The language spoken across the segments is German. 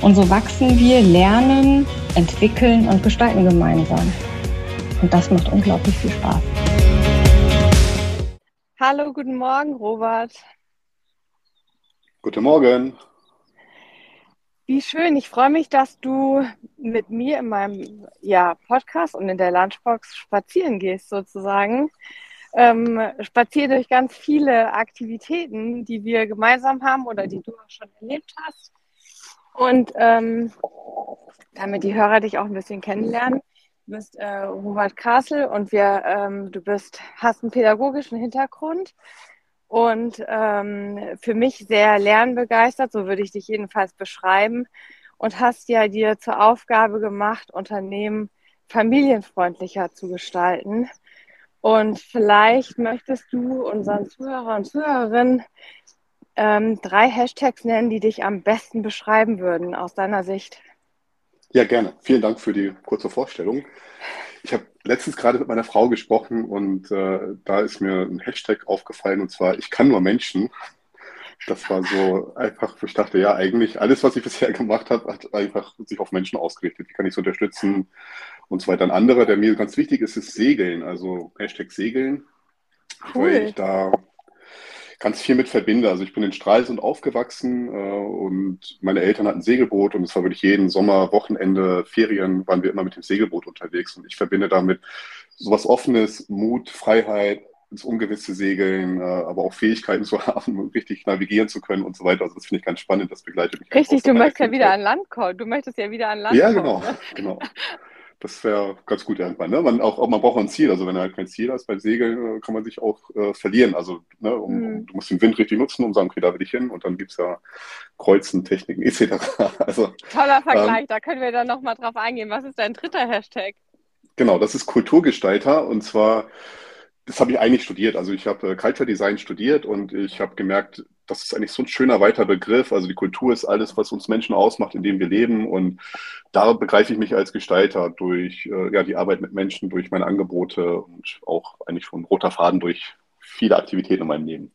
Und so wachsen wir, lernen, entwickeln und gestalten gemeinsam. Und das macht unglaublich viel Spaß. Hallo, guten Morgen, Robert. Guten Morgen. Wie schön. Ich freue mich, dass du mit mir in meinem ja, Podcast und in der Lunchbox spazieren gehst, sozusagen ähm, spaziere durch ganz viele Aktivitäten, die wir gemeinsam haben oder die du auch schon erlebt hast. Und ähm, damit die Hörer dich auch ein bisschen kennenlernen. Du bist äh, Robert Kassel und wir, ähm, du bist, hast einen pädagogischen Hintergrund und ähm, für mich sehr lernbegeistert, so würde ich dich jedenfalls beschreiben, und hast ja dir zur Aufgabe gemacht, Unternehmen familienfreundlicher zu gestalten. Und vielleicht möchtest du unseren Zuhörer und Zuhörerinnen ähm, drei Hashtags nennen, die dich am besten beschreiben würden aus deiner Sicht. Ja, gerne. Vielen Dank für die kurze Vorstellung. Ich habe letztens gerade mit meiner Frau gesprochen und äh, da ist mir ein Hashtag aufgefallen und zwar ich kann nur Menschen. Das war so einfach, ich dachte, ja, eigentlich alles, was ich bisher gemacht habe, hat einfach sich auf Menschen ausgerichtet. Wie kann ich es unterstützen? Und so weiter. Ein anderer, der mir ganz wichtig ist, ist Segeln, also Hashtag Segeln, cool. weil ich da ganz viel mit verbinde. Also ich bin in Stralsund aufgewachsen äh, und meine Eltern hatten ein Segelboot und es war wirklich jeden Sommer, Wochenende, Ferien waren wir immer mit dem Segelboot unterwegs und ich verbinde damit sowas Offenes, Mut, Freiheit, ins Ungewisse segeln, äh, aber auch Fähigkeiten zu haben, um richtig navigieren zu können und so weiter. Also das finde ich ganz spannend, das begleitet mich. Richtig, du möchtest ja wieder an Land kommen. Du möchtest ja wieder an Land ja, kommen. Ja, genau, genau. Das wäre ganz gut irgendwann. Ne? Man, auch, man braucht ein Ziel. Also wenn er halt kein Ziel hat beim Segeln, äh, kann man sich auch äh, verlieren. Also ne, um, mhm. du musst den Wind richtig nutzen, um zu sagen, okay, da will ich hin. Und dann gibt es ja Kreuzen, Techniken etc. Also, Toller Vergleich, ähm, da können wir dann nochmal drauf eingehen. Was ist dein dritter Hashtag? Genau, das ist Kulturgestalter. Und zwar das habe ich eigentlich studiert. Also ich habe äh, Culture Design studiert und ich habe gemerkt, das ist eigentlich so ein schöner weiter Begriff. Also die Kultur ist alles, was uns Menschen ausmacht, in dem wir leben. Und da begreife ich mich als Gestalter durch äh, ja, die Arbeit mit Menschen, durch meine Angebote und auch eigentlich schon roter Faden durch viele Aktivitäten in meinem Leben.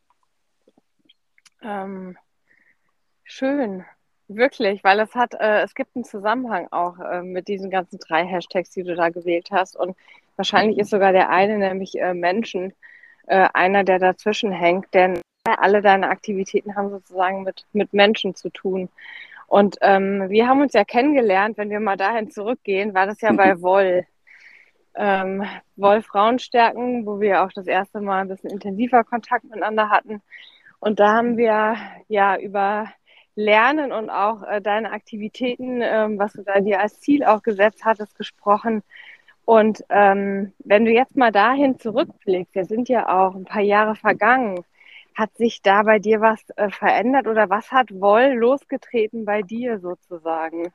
Ähm, schön. Wirklich, weil es hat, äh, es gibt einen Zusammenhang auch äh, mit diesen ganzen drei Hashtags, die du da gewählt hast. Und wahrscheinlich ist sogar der eine, nämlich äh, Menschen, äh, einer, der dazwischen hängt, denn alle deine Aktivitäten haben sozusagen mit, mit Menschen zu tun. Und ähm, wir haben uns ja kennengelernt, wenn wir mal dahin zurückgehen, war das ja bei Woll. Ähm, Woll Frauenstärken, wo wir auch das erste Mal ein bisschen intensiver Kontakt miteinander hatten. Und da haben wir ja über Lernen und auch äh, deine Aktivitäten, ähm, was du da dir als Ziel auch gesetzt hattest, gesprochen. Und ähm, wenn du jetzt mal dahin zurückblickst, wir sind ja auch ein paar Jahre vergangen, hat sich da bei dir was äh, verändert oder was hat Woll losgetreten bei dir sozusagen?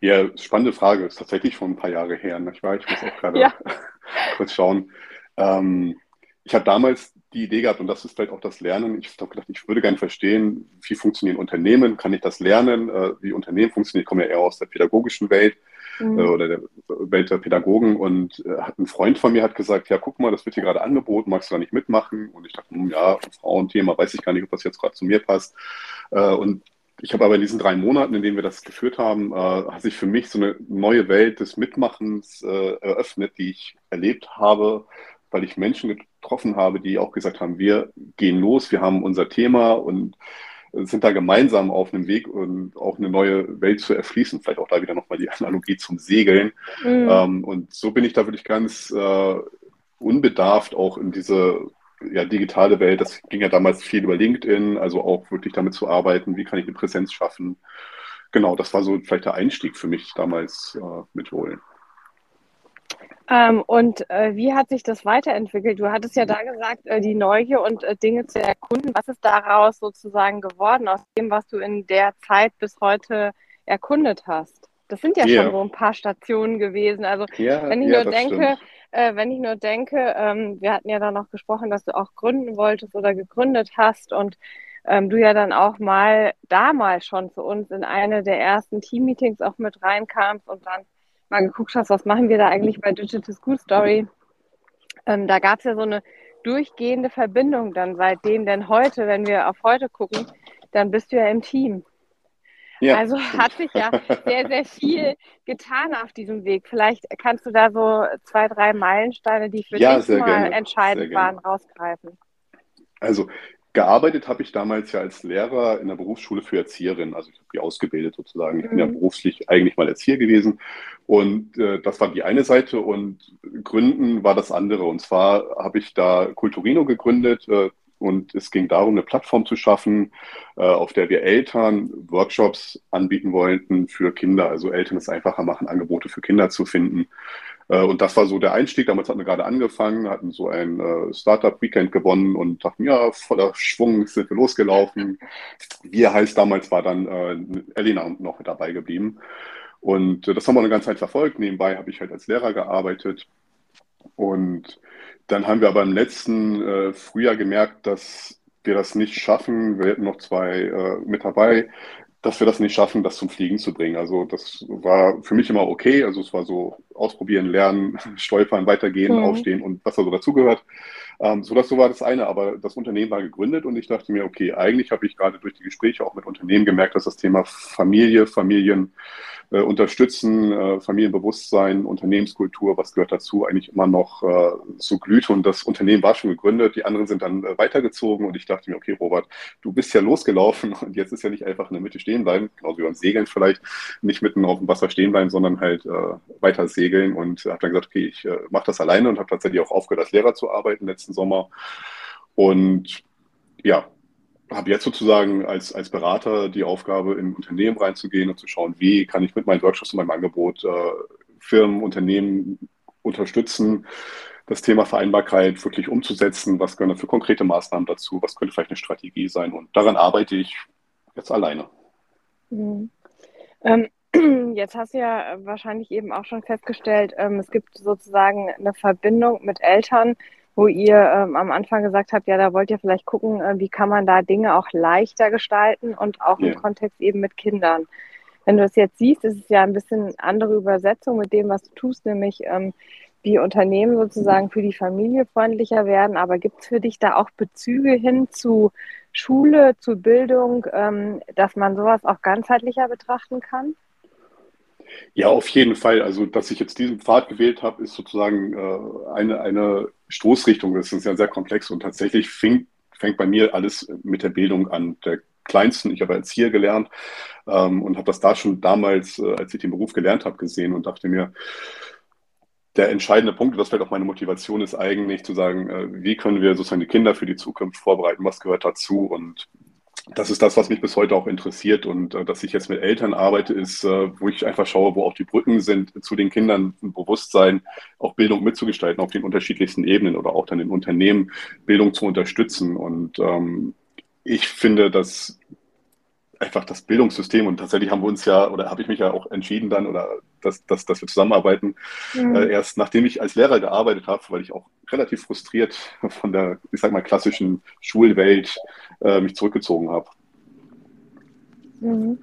Ja, spannende Frage. Ist tatsächlich schon ein paar Jahre her. Ich, war, ich muss auch gerade ja. kurz schauen. Ähm, ich habe damals die Idee gehabt, und das ist vielleicht auch das Lernen. Ich habe gedacht, ich würde gerne verstehen, wie funktionieren Unternehmen, kann ich das lernen, äh, wie Unternehmen funktionieren. Ich komme ja eher aus der pädagogischen Welt mhm. äh, oder der Welt der Pädagogen und äh, hat ein Freund von mir hat gesagt, ja, guck mal, das wird hier gerade angeboten, magst du da nicht mitmachen? Und ich dachte, hm, ja, Frauenthema, weiß ich gar nicht, ob das jetzt gerade zu mir passt. Äh, und ich habe aber in diesen drei Monaten, in denen wir das geführt haben, äh, hat sich für mich so eine neue Welt des Mitmachens äh, eröffnet, die ich erlebt habe, weil ich Menschen getroffen habe, die auch gesagt haben, wir gehen los, wir haben unser Thema und sind da gemeinsam auf einem Weg und auch eine neue Welt zu erschließen. Vielleicht auch da wieder nochmal die Analogie zum Segeln. Mhm. Ähm, und so bin ich da wirklich ganz äh, unbedarft auch in diese ja, digitale Welt. Das ging ja damals viel über LinkedIn, also auch wirklich damit zu arbeiten, wie kann ich eine Präsenz schaffen. Genau, das war so vielleicht der Einstieg für mich damals äh, mit Wohlen. Ähm, und äh, wie hat sich das weiterentwickelt? Du hattest ja da gesagt, äh, die Neugier und äh, Dinge zu erkunden. Was ist daraus sozusagen geworden, aus dem, was du in der Zeit bis heute erkundet hast? Das sind ja, ja. schon so ein paar Stationen gewesen. Also ja, wenn ich nur denke, äh, wenn ich nur denke, ähm, wir hatten ja dann noch gesprochen, dass du auch gründen wolltest oder gegründet hast und ähm, du ja dann auch mal damals schon zu uns in eine der ersten Team-Meetings auch mit reinkamst und dann mal geguckt hast, was machen wir da eigentlich bei Digital School Story, ähm, da gab es ja so eine durchgehende Verbindung dann seitdem, denn heute, wenn wir auf heute gucken, dann bist du ja im Team. Ja, also hat sich ja sehr, sehr viel getan auf diesem Weg. Vielleicht kannst du da so zwei, drei Meilensteine, die für ja, dich mal gerne. entscheidend waren, rausgreifen. Also Gearbeitet habe ich damals ja als Lehrer in der Berufsschule für Erzieherinnen. Also ich habe die ausgebildet sozusagen. Ich bin ja mhm. beruflich eigentlich mal Erzieher gewesen. Und äh, das war die eine Seite und Gründen war das andere. Und zwar habe ich da Culturino gegründet. Äh, und es ging darum, eine Plattform zu schaffen, äh, auf der wir Eltern Workshops anbieten wollten für Kinder. Also Eltern es einfacher machen, Angebote für Kinder zu finden. Äh, und das war so der Einstieg. Damals hatten wir gerade angefangen, hatten so ein äh, Startup-Weekend gewonnen und dachten, ja, voller Schwung sind wir losgelaufen. Wir heißt damals war dann äh, Elena noch mit dabei geblieben. Und das haben wir eine ganze Zeit verfolgt. Nebenbei habe ich halt als Lehrer gearbeitet. Und dann haben wir aber im letzten Frühjahr gemerkt, dass wir das nicht schaffen. Wir hätten noch zwei mit dabei, dass wir das nicht schaffen, das zum Fliegen zu bringen. Also das war für mich immer okay. Also es war so ausprobieren, lernen, stolpern, weitergehen, mhm. aufstehen und was da so dazugehört. Ähm, so, das, so war das eine, aber das Unternehmen war gegründet und ich dachte mir, okay, eigentlich habe ich gerade durch die Gespräche auch mit Unternehmen gemerkt, dass das Thema Familie, Familien, äh, unterstützen, äh, Familienbewusstsein, Unternehmenskultur, was gehört dazu, eigentlich immer noch äh, so glüht. Und das Unternehmen war schon gegründet, die anderen sind dann äh, weitergezogen und ich dachte mir, okay, Robert, du bist ja losgelaufen und jetzt ist ja nicht einfach in der Mitte stehen bleiben, genauso wie beim Segeln vielleicht, nicht mitten auf dem Wasser stehen bleiben, sondern halt äh, weiter segeln und habe dann gesagt, okay, ich äh, mache das alleine und habe tatsächlich auch aufgehört, als Lehrer zu arbeiten letzten Sommer. Und ja, habe jetzt sozusagen als, als Berater die Aufgabe, in Unternehmen reinzugehen und zu schauen, wie kann ich mit meinen Workshops und meinem Angebot äh, Firmen, Unternehmen unterstützen, das Thema Vereinbarkeit wirklich umzusetzen. Was gehören für konkrete Maßnahmen dazu? Was könnte vielleicht eine Strategie sein? Und daran arbeite ich jetzt alleine. Mhm. Ähm, jetzt hast du ja wahrscheinlich eben auch schon festgestellt, ähm, es gibt sozusagen eine Verbindung mit Eltern, wo ihr ähm, am Anfang gesagt habt, ja, da wollt ihr vielleicht gucken, äh, wie kann man da Dinge auch leichter gestalten und auch ja. im Kontext eben mit Kindern. Wenn du es jetzt siehst, ist es ja ein bisschen andere Übersetzung mit dem, was du tust, nämlich ähm, wie Unternehmen sozusagen für die Familie freundlicher werden. Aber gibt es für dich da auch Bezüge hin zu Schule, zu Bildung, ähm, dass man sowas auch ganzheitlicher betrachten kann? Ja, auf jeden Fall. Also, dass ich jetzt diesen Pfad gewählt habe, ist sozusagen äh, eine, eine Stoßrichtung. Das ist ja sehr komplex und tatsächlich fing, fängt bei mir alles mit der Bildung an. Der Kleinsten, ich habe Erzieher gelernt ähm, und habe das da schon damals, äh, als ich den Beruf gelernt habe, gesehen und dachte mir, der entscheidende Punkt, das vielleicht auch meine Motivation ist eigentlich zu sagen, äh, wie können wir sozusagen die Kinder für die Zukunft vorbereiten, was gehört dazu und das ist das, was mich bis heute auch interessiert. Und äh, dass ich jetzt mit Eltern arbeite, ist, äh, wo ich einfach schaue, wo auch die Brücken sind zu den Kindern, ein Bewusstsein, auch Bildung mitzugestalten auf den unterschiedlichsten Ebenen oder auch dann in Unternehmen Bildung zu unterstützen. Und ähm, ich finde, dass einfach das Bildungssystem und tatsächlich haben wir uns ja oder habe ich mich ja auch entschieden dann oder dass, dass, dass wir zusammenarbeiten. Mhm. Äh, erst nachdem ich als Lehrer gearbeitet habe, weil ich auch relativ frustriert von der, ich sag mal, klassischen Schulwelt äh, mich zurückgezogen habe. Mhm.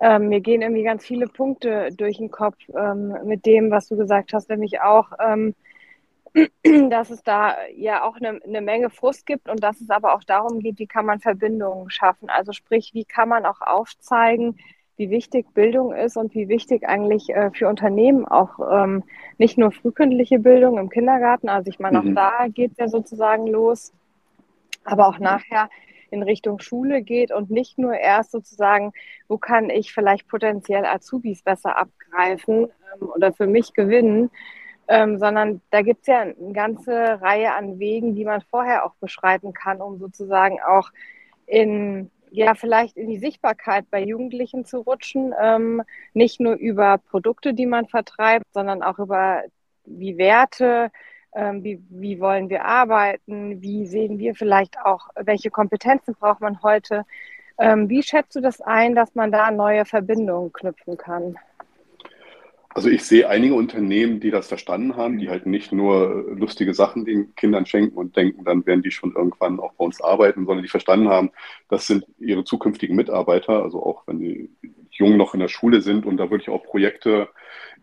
Ähm, mir gehen irgendwie ganz viele Punkte durch den Kopf ähm, mit dem, was du gesagt hast, nämlich auch, ähm, dass es da ja auch eine, eine, Menge Frust gibt und dass es aber auch darum geht, wie kann man Verbindungen schaffen. Also sprich, wie kann man auch aufzeigen, wie wichtig Bildung ist und wie wichtig eigentlich äh, für Unternehmen auch ähm, nicht nur frühkindliche Bildung im Kindergarten, also ich meine, auch mhm. da geht es ja sozusagen los, aber auch nachher in Richtung Schule geht und nicht nur erst sozusagen, wo kann ich vielleicht potenziell Azubis besser abgreifen ähm, oder für mich gewinnen, ähm, sondern da gibt es ja eine ganze Reihe an Wegen, die man vorher auch beschreiten kann, um sozusagen auch in ja, vielleicht in die Sichtbarkeit bei Jugendlichen zu rutschen, ähm, nicht nur über Produkte, die man vertreibt, sondern auch über wie Werte, ähm, wie, wie wollen wir arbeiten, wie sehen wir vielleicht auch, welche Kompetenzen braucht man heute. Ähm, wie schätzt du das ein, dass man da neue Verbindungen knüpfen kann? Also ich sehe einige Unternehmen, die das verstanden haben, die halt nicht nur lustige Sachen den Kindern schenken und denken, dann werden die schon irgendwann auch bei uns arbeiten, sondern die verstanden haben, das sind ihre zukünftigen Mitarbeiter, also auch wenn die jung noch in der Schule sind und da würde ich auch Projekte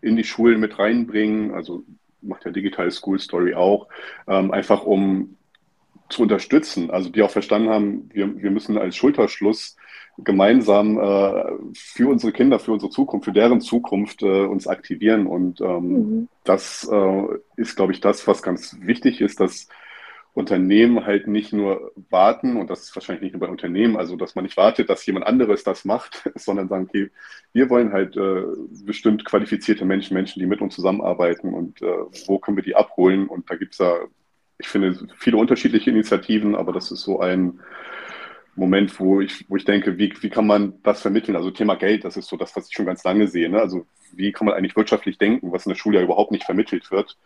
in die Schulen mit reinbringen, also macht ja Digital School Story auch, ähm, einfach um zu unterstützen, also die auch verstanden haben, wir, wir müssen als Schulterschluss gemeinsam äh, für unsere Kinder, für unsere Zukunft, für deren Zukunft äh, uns aktivieren. Und ähm, mhm. das äh, ist, glaube ich, das, was ganz wichtig ist, dass Unternehmen halt nicht nur warten, und das ist wahrscheinlich nicht nur bei Unternehmen, also dass man nicht wartet, dass jemand anderes das macht, sondern sagen, okay, wir wollen halt äh, bestimmt qualifizierte Menschen, Menschen, die mit uns zusammenarbeiten und äh, wo können wir die abholen? Und da gibt es ja, ich finde, viele unterschiedliche Initiativen, aber das ist so ein Moment, wo ich, wo ich denke, wie, wie kann man das vermitteln? Also Thema Geld, das ist so das, was ich schon ganz lange sehe. Ne? Also wie kann man eigentlich wirtschaftlich denken, was in der Schule ja überhaupt nicht vermittelt wird?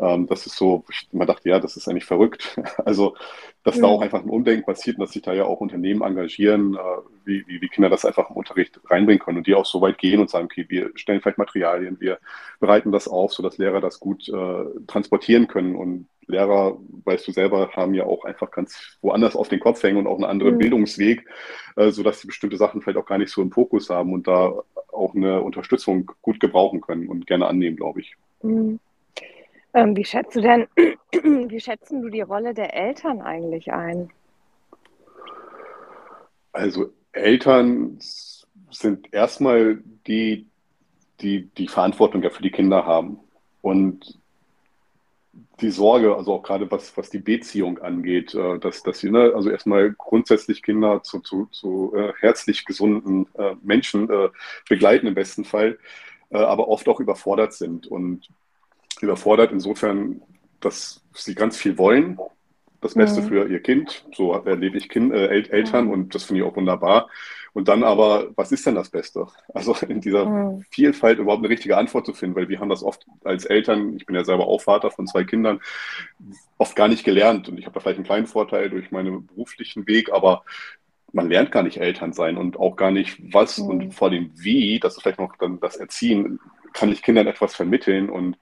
Ähm, das ist so, ich immer dachte, ja, das ist eigentlich verrückt. Also, dass ja. da auch einfach ein Umdenken passiert und dass sich da ja auch Unternehmen engagieren, äh, wie, wie, wie Kinder das einfach im Unterricht reinbringen können und die auch so weit gehen und sagen, okay, wir stellen vielleicht Materialien, wir bereiten das auf, sodass Lehrer das gut äh, transportieren können und Lehrer, weißt du selber, haben ja auch einfach ganz woanders auf den Kopf hängen und auch einen anderen mhm. Bildungsweg, äh, sodass sie bestimmte Sachen vielleicht auch gar nicht so im Fokus haben und da auch eine Unterstützung gut gebrauchen können und gerne annehmen, glaube ich. Mhm. Ähm, wie schätzt du denn, wie schätzen du die Rolle der Eltern eigentlich ein? Also Eltern sind erstmal die, die die Verantwortung ja für die Kinder haben. Und die Sorge, also auch gerade was, was die Beziehung angeht, äh, dass, dass sie ne, also erstmal grundsätzlich Kinder zu, zu, zu äh, herzlich gesunden äh, Menschen äh, begleiten im besten Fall, äh, aber oft auch überfordert sind und überfordert insofern, dass sie ganz viel wollen, das Beste mhm. für ihr Kind, so erlebe ich kind, äh, Eltern mhm. und das finde ich auch wunderbar. Und dann aber, was ist denn das Beste? Also in dieser mhm. Vielfalt überhaupt eine richtige Antwort zu finden, weil wir haben das oft als Eltern, ich bin ja selber auch Vater von zwei Kindern, oft gar nicht gelernt. Und ich habe da vielleicht einen kleinen Vorteil durch meinen beruflichen Weg, aber man lernt gar nicht Eltern sein und auch gar nicht was und mhm. vor allem wie, das ist vielleicht noch dann das Erziehen, kann ich Kindern etwas vermitteln und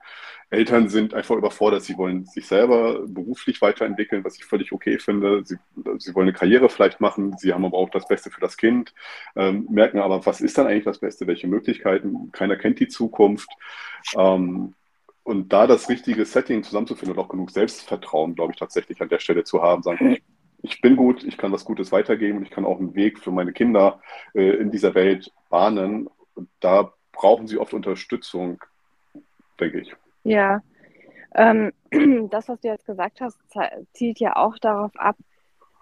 Eltern sind einfach überfordert. Sie wollen sich selber beruflich weiterentwickeln, was ich völlig okay finde. Sie, sie wollen eine Karriere vielleicht machen. Sie haben aber auch das Beste für das Kind, ähm, merken aber, was ist dann eigentlich das Beste? Welche Möglichkeiten? Keiner kennt die Zukunft. Ähm, und da das richtige Setting zusammenzufinden und auch genug Selbstvertrauen, glaube ich, tatsächlich an der Stelle zu haben, sagen, ich, ich bin gut, ich kann was Gutes weitergeben und ich kann auch einen Weg für meine Kinder äh, in dieser Welt bahnen. Und da brauchen sie oft Unterstützung, denke ich. Ja, ähm, das, was du jetzt gesagt hast, zielt ja auch darauf ab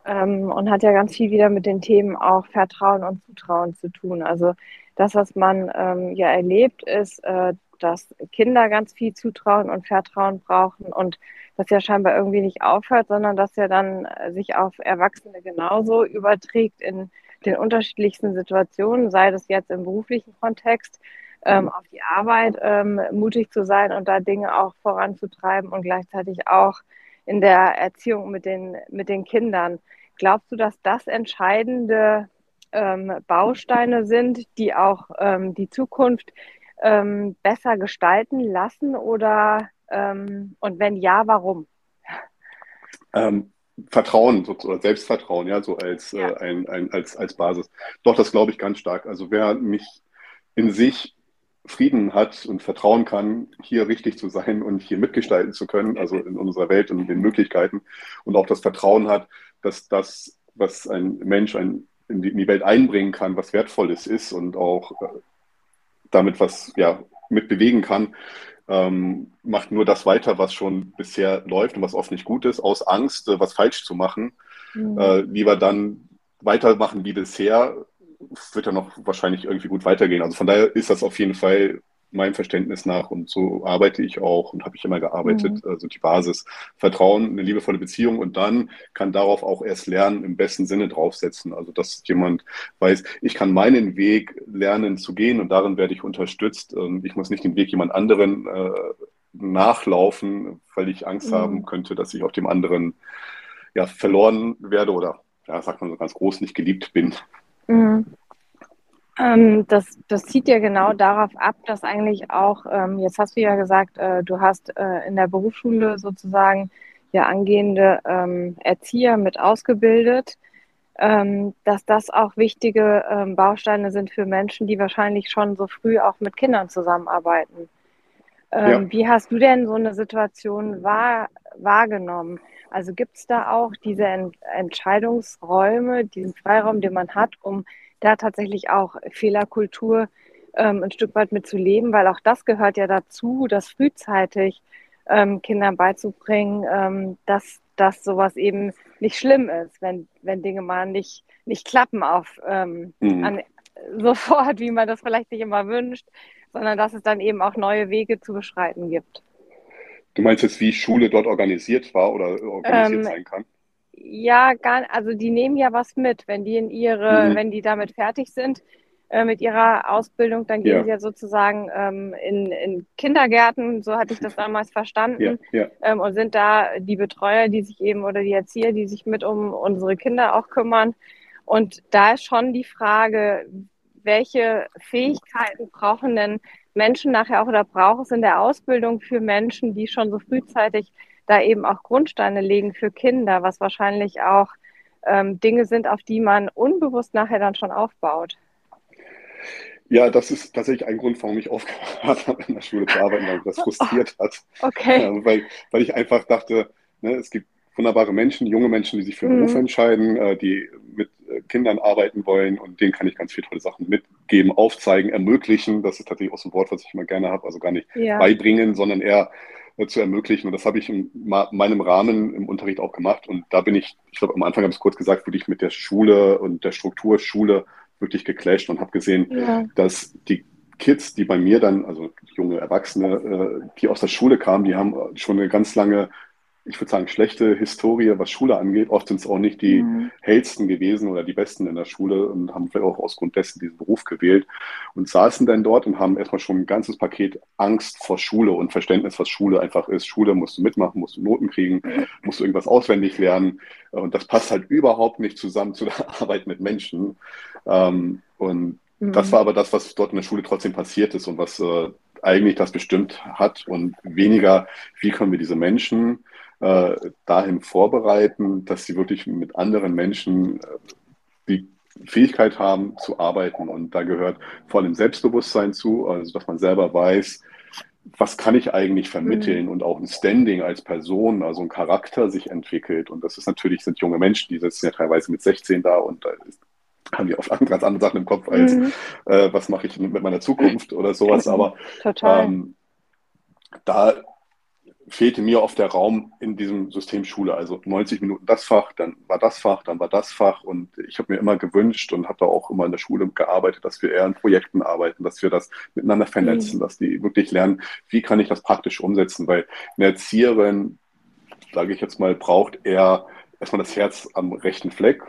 ähm, und hat ja ganz viel wieder mit den Themen auch Vertrauen und Zutrauen zu tun. Also das, was man ähm, ja erlebt, ist, äh, dass Kinder ganz viel Zutrauen und Vertrauen brauchen und das ja scheinbar irgendwie nicht aufhört, sondern dass ja dann äh, sich auf Erwachsene genauso überträgt in den unterschiedlichsten Situationen, sei das jetzt im beruflichen Kontext, ähm, auf die Arbeit ähm, mutig zu sein und da Dinge auch voranzutreiben und gleichzeitig auch in der Erziehung mit den, mit den Kindern. Glaubst du, dass das entscheidende ähm, Bausteine sind, die auch ähm, die Zukunft ähm, besser gestalten lassen oder ähm, und wenn ja, warum? Vertrauen, sozusagen Selbstvertrauen, ja, so als, ja. Äh, ein, ein, als, als Basis. Doch, das glaube ich ganz stark. Also wer mich in sich Frieden hat und vertrauen kann, hier richtig zu sein und hier mitgestalten zu können, also in unserer Welt und den Möglichkeiten und auch das Vertrauen hat, dass das, was ein Mensch ein, in, die, in die Welt einbringen kann, was Wertvolles ist und auch äh, damit was ja, mit bewegen kann, ähm, macht nur das weiter, was schon bisher läuft und was oft nicht gut ist, aus Angst, äh, was falsch zu machen. Mhm. Äh, lieber dann weitermachen wie bisher, wird ja noch wahrscheinlich irgendwie gut weitergehen. Also von daher ist das auf jeden Fall meinem Verständnis nach und so arbeite ich auch und habe ich immer gearbeitet, mhm. also die Basis. Vertrauen, eine liebevolle Beziehung und dann kann darauf auch erst Lernen im besten Sinne draufsetzen. Also dass jemand weiß, ich kann meinen Weg lernen zu gehen und darin werde ich unterstützt. Ich muss nicht den Weg jemand anderen äh, nachlaufen, weil ich Angst mhm. haben könnte, dass ich auf dem anderen ja, verloren werde oder, ja, sagt man so ganz groß, nicht geliebt bin. Mhm. Ähm, das, das zieht ja genau darauf ab, dass eigentlich auch, ähm, jetzt hast du ja gesagt, äh, du hast äh, in der Berufsschule sozusagen ja angehende ähm, Erzieher mit ausgebildet, ähm, dass das auch wichtige ähm, Bausteine sind für Menschen, die wahrscheinlich schon so früh auch mit Kindern zusammenarbeiten. Ähm, ja. Wie hast du denn so eine Situation wahr, wahrgenommen? Also gibt es da auch diese Ent Entscheidungsräume, diesen Freiraum, den man hat, um da tatsächlich auch Fehlerkultur ähm, ein Stück weit mitzuleben, weil auch das gehört ja dazu, das frühzeitig ähm, Kindern beizubringen, ähm, dass, dass sowas eben nicht schlimm ist, wenn, wenn Dinge mal nicht, nicht klappen auf ähm, mhm. an, sofort, wie man das vielleicht sich immer wünscht, sondern dass es dann eben auch neue Wege zu beschreiten gibt. Du meinst jetzt, wie Schule dort organisiert war oder organisiert ähm, sein kann? Ja, gar, also die nehmen ja was mit, wenn die in ihre, mhm. wenn die damit fertig sind äh, mit ihrer Ausbildung, dann gehen ja. sie ja sozusagen ähm, in, in Kindergärten, so hatte ich das damals verstanden, ja, ja. Ähm, und sind da die Betreuer, die sich eben oder die Erzieher, die sich mit um unsere Kinder auch kümmern. Und da ist schon die Frage, welche Fähigkeiten brauchen denn Menschen nachher auch oder braucht es in der Ausbildung für Menschen, die schon so frühzeitig da eben auch Grundsteine legen für Kinder, was wahrscheinlich auch ähm, Dinge sind, auf die man unbewusst nachher dann schon aufbaut. Ja, das ist tatsächlich ein Grund, warum ich aufgehört habe, in der Schule zu arbeiten, weil mich das frustriert hat. Okay. Ja, weil, weil ich einfach dachte, ne, es gibt wunderbare Menschen, junge Menschen, die sich für mhm. Berufe entscheiden, äh, die mit äh, Kindern arbeiten wollen und denen kann ich ganz viele tolle Sachen mitgeben, aufzeigen, ermöglichen. Das ist tatsächlich auch so ein Wort, was ich immer gerne habe. Also gar nicht ja. beibringen, sondern eher äh, zu ermöglichen. Und das habe ich in meinem Rahmen im Unterricht auch gemacht. Und da bin ich, ich glaube, am Anfang habe ich es kurz gesagt, wirklich mit der Schule und der Struktur Schule wirklich geclasht und habe gesehen, ja. dass die Kids, die bei mir dann, also junge Erwachsene, äh, die aus der Schule kamen, die haben schon eine ganz lange ich würde sagen, schlechte Historie, was Schule angeht. Oft sind es auch nicht die mhm. hellsten gewesen oder die besten in der Schule und haben vielleicht auch aus Grund dessen diesen Beruf gewählt und saßen dann dort und haben erstmal schon ein ganzes Paket Angst vor Schule und Verständnis, was Schule einfach ist. Schule musst du mitmachen, musst du Noten kriegen, musst du irgendwas auswendig lernen. Und das passt halt überhaupt nicht zusammen zu der Arbeit mit Menschen. Ähm, und mhm. das war aber das, was dort in der Schule trotzdem passiert ist und was äh, eigentlich das bestimmt hat und weniger, wie können wir diese Menschen äh, dahin vorbereiten, dass sie wirklich mit anderen Menschen äh, die Fähigkeit haben zu arbeiten. Und da gehört vor allem Selbstbewusstsein zu, also dass man selber weiß, was kann ich eigentlich vermitteln mhm. und auch ein Standing als Person, also ein Charakter sich entwickelt. Und das ist natürlich, sind junge Menschen, die sitzen ja teilweise mit 16 da und da haben die oft ganz andere Sachen im Kopf als, mhm. äh, was mache ich mit meiner Zukunft oder sowas. Aber ähm, da fehlte mir oft der Raum in diesem System Schule. Also 90 Minuten das Fach, dann war das Fach, dann war das Fach. Und ich habe mir immer gewünscht und habe da auch immer in der Schule gearbeitet, dass wir eher in Projekten arbeiten, dass wir das miteinander vernetzen, mhm. dass die wirklich lernen, wie kann ich das praktisch umsetzen. Weil eine Erzieherin, sage ich jetzt mal, braucht eher erstmal das Herz am rechten Fleck,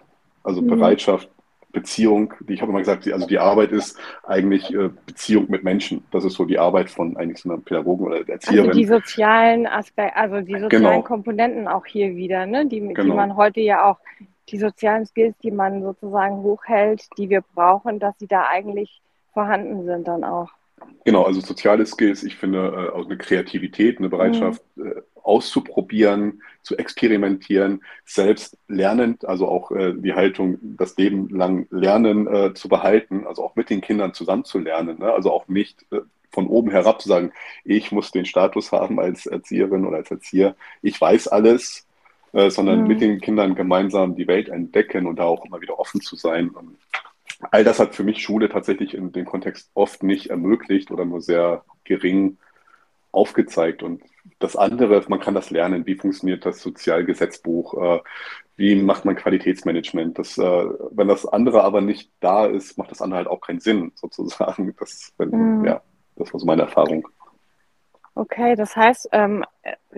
also mhm. Bereitschaft, Beziehung, die ich habe immer gesagt, also die Arbeit ist eigentlich äh, Beziehung mit Menschen. Das ist so die Arbeit von eigentlich so einer Pädagogen oder Erzieherin. Also die sozialen Aspekte, also die sozialen genau. Komponenten auch hier wieder, ne? die, genau. die man heute ja auch, die sozialen Skills, die man sozusagen hochhält, die wir brauchen, dass sie da eigentlich vorhanden sind dann auch. Genau, also soziale Skills, ich finde äh, auch eine Kreativität, eine Bereitschaft mhm. äh, auszuprobieren, zu experimentieren, selbst lernend, also auch äh, die Haltung, das Leben lang lernen zu behalten, also auch mit den Kindern zusammen zu lernen, ne? also auch nicht von oben herab zu sagen, ich muss den Status haben als Erzieherin oder als Erzieher, ich weiß alles, sondern mhm. mit den Kindern gemeinsam die Welt entdecken und da auch immer wieder offen zu sein. All das hat für mich Schule tatsächlich in dem Kontext oft nicht ermöglicht oder nur sehr gering aufgezeigt. Und das andere, man kann das lernen. Wie funktioniert das Sozialgesetzbuch? Äh, wie macht man Qualitätsmanagement? Das, äh, wenn das andere aber nicht da ist, macht das andere halt auch keinen Sinn, sozusagen. Das, wenn, mhm. ja, das war so meine Erfahrung. Okay, das heißt, ähm,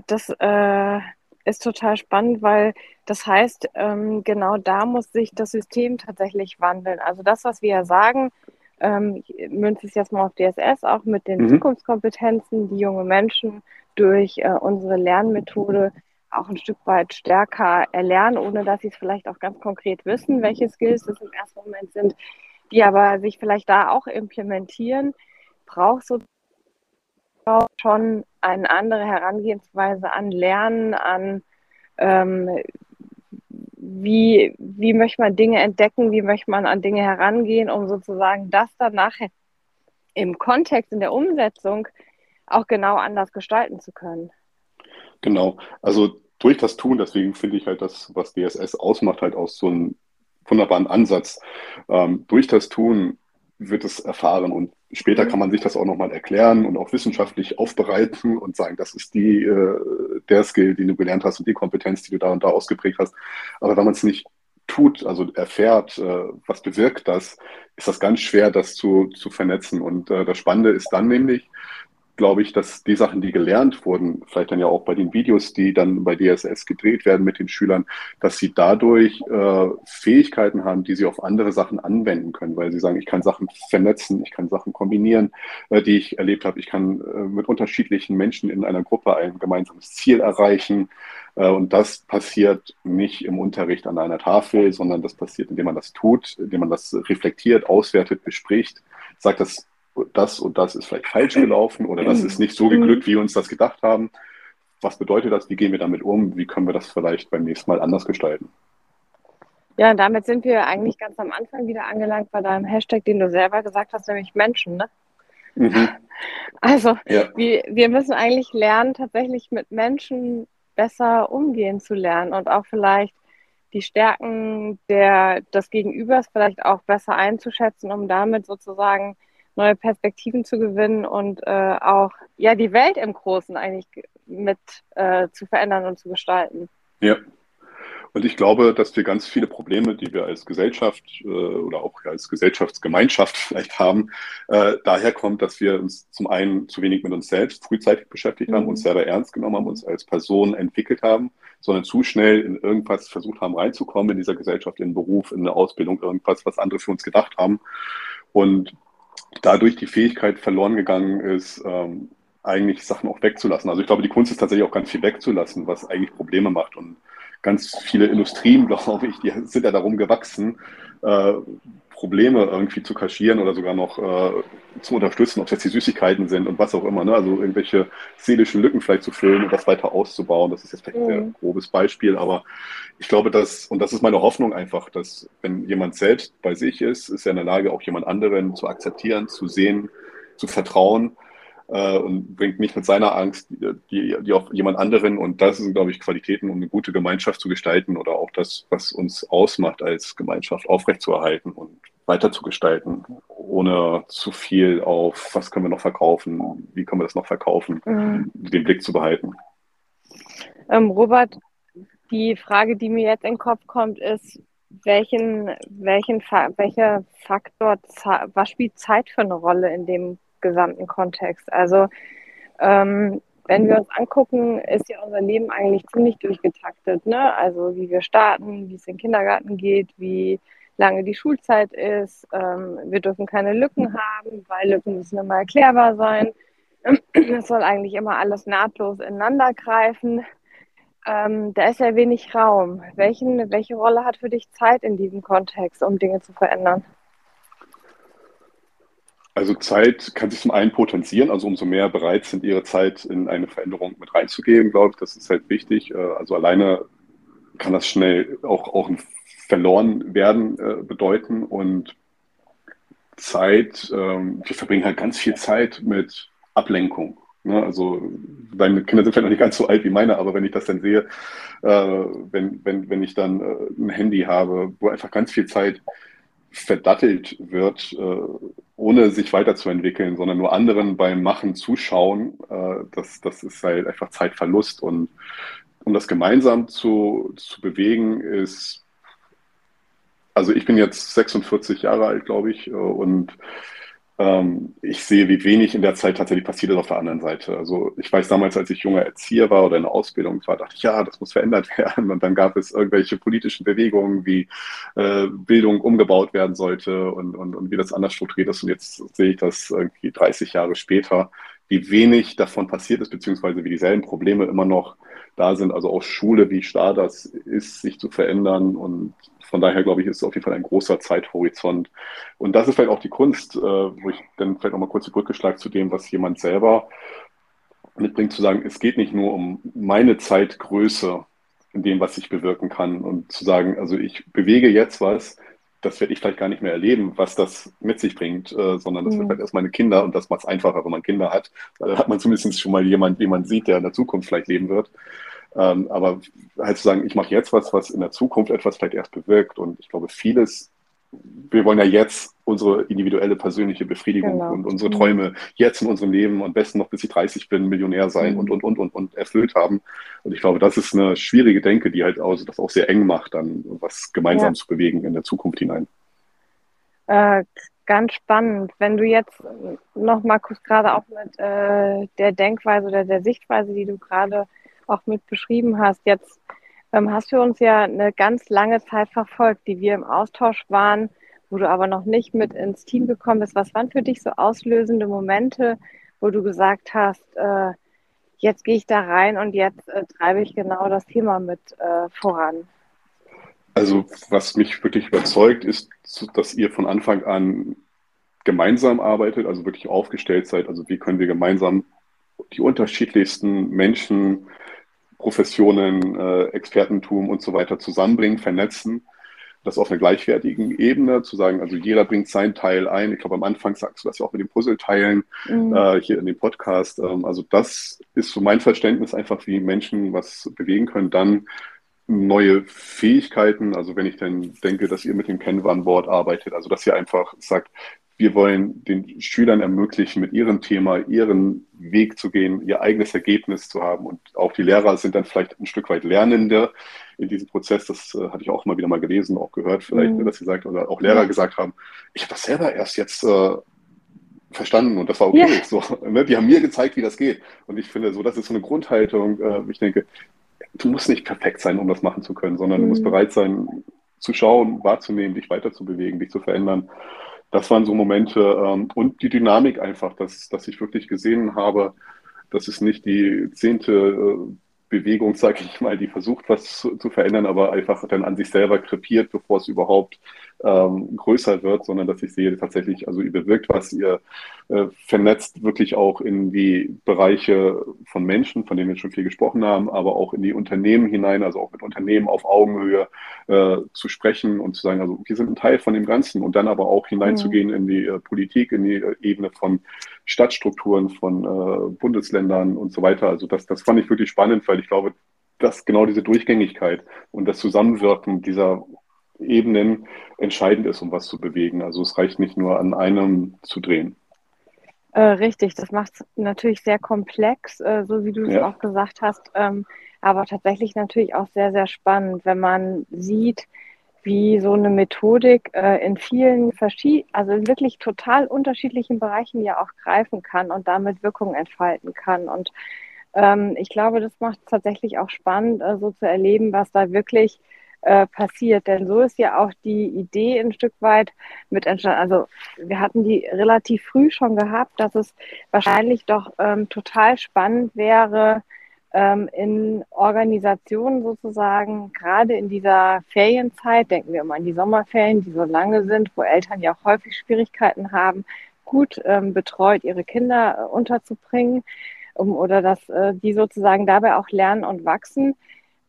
das äh, ist total spannend, weil das heißt, ähm, genau da muss sich das System tatsächlich wandeln. Also das, was wir ja sagen, ähm, münze ich jetzt mal auf DSS, auch mit den mhm. Zukunftskompetenzen, die junge Menschen durch äh, unsere Lernmethode auch ein Stück weit stärker erlernen, ohne dass sie es vielleicht auch ganz konkret wissen, welche Skills es im ersten Moment sind, die aber sich vielleicht da auch implementieren, braucht so schon eine andere Herangehensweise an Lernen, an ähm, wie, wie möchte man Dinge entdecken, wie möchte man an Dinge herangehen, um sozusagen das dann nachher im Kontext, in der Umsetzung auch genau anders gestalten zu können. Genau, also durch das Tun, deswegen finde ich halt das, was DSS ausmacht, halt aus so einem wunderbaren Ansatz. Ähm, durch das Tun wird es erfahren und später mhm. kann man sich das auch nochmal erklären und auch wissenschaftlich aufbereiten und sagen, das ist die, äh, der Skill, den du gelernt hast und die Kompetenz, die du da und da ausgeprägt hast. Aber wenn man es nicht tut, also erfährt, äh, was bewirkt das, ist das ganz schwer, das zu, zu vernetzen. Und äh, das Spannende ist dann nämlich, glaube ich, dass die Sachen, die gelernt wurden, vielleicht dann ja auch bei den Videos, die dann bei DSS gedreht werden mit den Schülern, dass sie dadurch äh, Fähigkeiten haben, die sie auf andere Sachen anwenden können, weil sie sagen, ich kann Sachen vernetzen, ich kann Sachen kombinieren, äh, die ich erlebt habe, ich kann äh, mit unterschiedlichen Menschen in einer Gruppe ein gemeinsames Ziel erreichen. Äh, und das passiert nicht im Unterricht an einer Tafel, sondern das passiert, indem man das tut, indem man das reflektiert, auswertet, bespricht, sagt das das und das ist vielleicht falsch gelaufen oder das ist nicht so mhm. geglückt, wie wir uns das gedacht haben. Was bedeutet das? Wie gehen wir damit um? Wie können wir das vielleicht beim nächsten Mal anders gestalten? Ja, und damit sind wir eigentlich ganz am Anfang wieder angelangt bei deinem Hashtag, den du selber gesagt hast, nämlich Menschen. Ne? Mhm. Also, ja. wir, wir müssen eigentlich lernen, tatsächlich mit Menschen besser umgehen zu lernen und auch vielleicht die Stärken der, des Gegenübers vielleicht auch besser einzuschätzen, um damit sozusagen neue Perspektiven zu gewinnen und äh, auch ja die Welt im Großen eigentlich mit äh, zu verändern und zu gestalten. Ja. Und ich glaube, dass wir ganz viele Probleme, die wir als Gesellschaft äh, oder auch als Gesellschaftsgemeinschaft vielleicht haben, äh, daher kommt, dass wir uns zum einen zu wenig mit uns selbst frühzeitig beschäftigt haben, mhm. uns selber ernst genommen haben, uns als Person entwickelt haben, sondern zu schnell in irgendwas versucht haben reinzukommen in dieser Gesellschaft, in den Beruf, in eine Ausbildung, irgendwas, was andere für uns gedacht haben. Und dadurch die Fähigkeit verloren gegangen ist, ähm, eigentlich Sachen auch wegzulassen. Also ich glaube, die Kunst ist tatsächlich auch ganz viel wegzulassen, was eigentlich Probleme macht. Und ganz viele Industrien, glaube ich, die sind ja darum gewachsen, äh, Probleme irgendwie zu kaschieren oder sogar noch äh, zu unterstützen, ob es jetzt die Süßigkeiten sind und was auch immer. Ne? Also irgendwelche seelischen Lücken vielleicht zu füllen und das weiter auszubauen. Das ist jetzt vielleicht ein sehr mhm. grobes Beispiel, aber ich glaube, dass, und das ist meine Hoffnung einfach, dass wenn jemand selbst bei sich ist, ist er in der Lage, auch jemand anderen zu akzeptieren, zu sehen, zu vertrauen äh, und bringt nicht mit seiner Angst die, die auf jemand anderen. Und das sind, glaube ich, Qualitäten, um eine gute Gemeinschaft zu gestalten oder auch das, was uns ausmacht als Gemeinschaft, aufrechtzuerhalten und weiter zu gestalten, ohne zu viel auf, was können wir noch verkaufen, wie können wir das noch verkaufen, mhm. den Blick zu behalten. Ähm, Robert, die Frage, die mir jetzt in den Kopf kommt, ist, welchen, welchen, welcher Faktor, was spielt Zeit für eine Rolle in dem gesamten Kontext. Also ähm, wenn wir uns angucken, ist ja unser Leben eigentlich ziemlich durchgetaktet. Ne? Also wie wir starten, wie es in den Kindergarten geht, wie lange die Schulzeit ist. Ähm, wir dürfen keine Lücken haben, weil Lücken müssen immer erklärbar sein. Es soll eigentlich immer alles nahtlos ineinander greifen. Ähm, da ist ja wenig Raum. Welchen, welche Rolle hat für dich Zeit in diesem Kontext, um Dinge zu verändern? Also Zeit kann sich zum einen potenzieren, also umso mehr bereit sind ihre Zeit in eine Veränderung mit reinzugeben, glaube ich, das ist halt wichtig. Äh, also alleine kann das schnell auch, auch ein verloren werden äh, bedeuten und Zeit, ähm, wir verbringen halt ganz viel Zeit mit Ablenkung. Ne? Also deine Kinder sind vielleicht noch nicht ganz so alt wie meine, aber wenn ich das dann sehe, äh, wenn, wenn, wenn ich dann ein Handy habe, wo einfach ganz viel Zeit verdattelt wird, ohne sich weiterzuentwickeln, sondern nur anderen beim Machen zuschauen, äh, das, das ist halt einfach Zeitverlust. Und um das gemeinsam zu, zu bewegen, ist, also ich bin jetzt 46 Jahre alt, glaube ich, und ähm, ich sehe, wie wenig in der Zeit tatsächlich passiert ist auf der anderen Seite. Also ich weiß damals, als ich junger Erzieher war oder in der Ausbildung war, dachte ich, ja, das muss verändert werden. Und dann gab es irgendwelche politischen Bewegungen, wie äh, Bildung umgebaut werden sollte und, und, und wie das anders strukturiert ist. Und jetzt sehe ich das irgendwie 30 Jahre später, wie wenig davon passiert ist, beziehungsweise wie dieselben Probleme immer noch da sind. Also auch Schule, wie starr das ist, sich zu verändern und von daher glaube ich, ist es auf jeden Fall ein großer Zeithorizont. Und das ist vielleicht auch die Kunst, äh, wo ich dann vielleicht auch mal kurz die Brücke schlage zu dem, was jemand selber mitbringt, zu sagen, es geht nicht nur um meine Zeitgröße in dem, was ich bewirken kann und zu sagen, also ich bewege jetzt was, das werde ich vielleicht gar nicht mehr erleben, was das mit sich bringt, äh, sondern das mhm. wird halt erst meine Kinder und das macht es einfacher, wenn man Kinder hat. Dann hat man zumindest schon mal jemanden, den man sieht, der in der Zukunft vielleicht leben wird. Ähm, aber halt zu sagen, ich mache jetzt was, was in der Zukunft etwas vielleicht erst bewirkt. Und ich glaube, vieles, wir wollen ja jetzt unsere individuelle persönliche Befriedigung genau. und unsere Träume jetzt in unserem Leben und besten noch bis ich 30 bin, Millionär sein mhm. und, und, und, und, und erfüllt haben. Und ich glaube, das ist eine schwierige Denke, die halt auch, das auch sehr eng macht, dann was gemeinsam ja. zu bewegen in der Zukunft hinein. Äh, ganz spannend. Wenn du jetzt noch mal kurz gerade auch mit äh, der Denkweise oder der Sichtweise, die du gerade auch mit beschrieben hast. Jetzt ähm, hast du uns ja eine ganz lange Zeit verfolgt, die wir im Austausch waren, wo du aber noch nicht mit ins Team gekommen bist. Was waren für dich so auslösende Momente, wo du gesagt hast, äh, jetzt gehe ich da rein und jetzt äh, treibe ich genau das Thema mit äh, voran? Also was mich wirklich überzeugt, ist, dass ihr von Anfang an gemeinsam arbeitet, also wirklich aufgestellt seid. Also wie können wir gemeinsam die unterschiedlichsten Menschen Professionen, äh, Expertentum und so weiter zusammenbringen, vernetzen. Das auf einer gleichwertigen Ebene zu sagen, also jeder bringt seinen Teil ein. Ich glaube, am Anfang sagst du das ja auch mit den Puzzleteilen mhm. äh, hier in dem Podcast. Ähm, also das ist so mein Verständnis einfach, wie Menschen was bewegen können. Dann neue Fähigkeiten, also wenn ich dann denke, dass ihr mit dem Kanban-Board arbeitet, also dass ihr einfach sagt, wir wollen den Schülern ermöglichen, mit ihrem Thema ihren Weg zu gehen, ihr eigenes Ergebnis zu haben. Und auch die Lehrer sind dann vielleicht ein Stück weit Lernende in diesem Prozess. Das äh, hatte ich auch mal wieder mal gelesen, auch gehört vielleicht, mhm. dass sie sagt, oder auch Lehrer ja. gesagt haben, ich habe das selber erst jetzt äh, verstanden und das war okay. Ja. So, ne? Die haben mir gezeigt, wie das geht. Und ich finde, so, das ist so eine Grundhaltung. Äh, ich denke, du musst nicht perfekt sein, um das machen zu können, sondern mhm. du musst mhm. bereit sein, zu schauen, wahrzunehmen, dich weiterzubewegen, dich zu verändern das waren so Momente ähm, und die Dynamik einfach, dass, dass ich wirklich gesehen habe, dass es nicht die zehnte äh, Bewegung, sage ich mal, die versucht, was zu, zu, verändern, aber einfach dann an sich selber krepiert, bevor es überhaupt ähm, größer wird, sondern dass ich sehe tatsächlich, also ihr bewirkt was, ihr äh, vernetzt wirklich auch in die Bereiche von Menschen, von denen wir schon viel gesprochen haben, aber auch in die Unternehmen hinein, also auch mit Unternehmen auf Augenhöhe äh, zu sprechen und zu sagen, also wir sind ein Teil von dem Ganzen und dann aber auch hineinzugehen mhm. in die äh, Politik, in die äh, Ebene von Stadtstrukturen, von äh, Bundesländern und so weiter. Also das, das fand ich wirklich spannend, weil ich glaube, dass genau diese Durchgängigkeit und das Zusammenwirken dieser Ebenen entscheidend ist, um was zu bewegen. Also es reicht nicht nur an einem zu drehen. Äh, richtig, das macht es natürlich sehr komplex, äh, so wie du es ja. auch gesagt hast, ähm, aber tatsächlich natürlich auch sehr, sehr spannend, wenn man sieht, wie so eine Methodik äh, in vielen verschiedenen, also in wirklich total unterschiedlichen Bereichen ja auch greifen kann und damit Wirkung entfalten kann. Und ähm, ich glaube, das macht es tatsächlich auch spannend, äh, so zu erleben, was da wirklich äh, passiert. Denn so ist ja auch die Idee ein Stück weit mit entstanden. Also wir hatten die relativ früh schon gehabt, dass es wahrscheinlich doch ähm, total spannend wäre, ähm, in Organisationen sozusagen, gerade in dieser Ferienzeit, denken wir immer an die Sommerferien, die so lange sind, wo Eltern ja auch häufig Schwierigkeiten haben, gut ähm, betreut ihre Kinder äh, unterzubringen um, oder dass äh, die sozusagen dabei auch lernen und wachsen.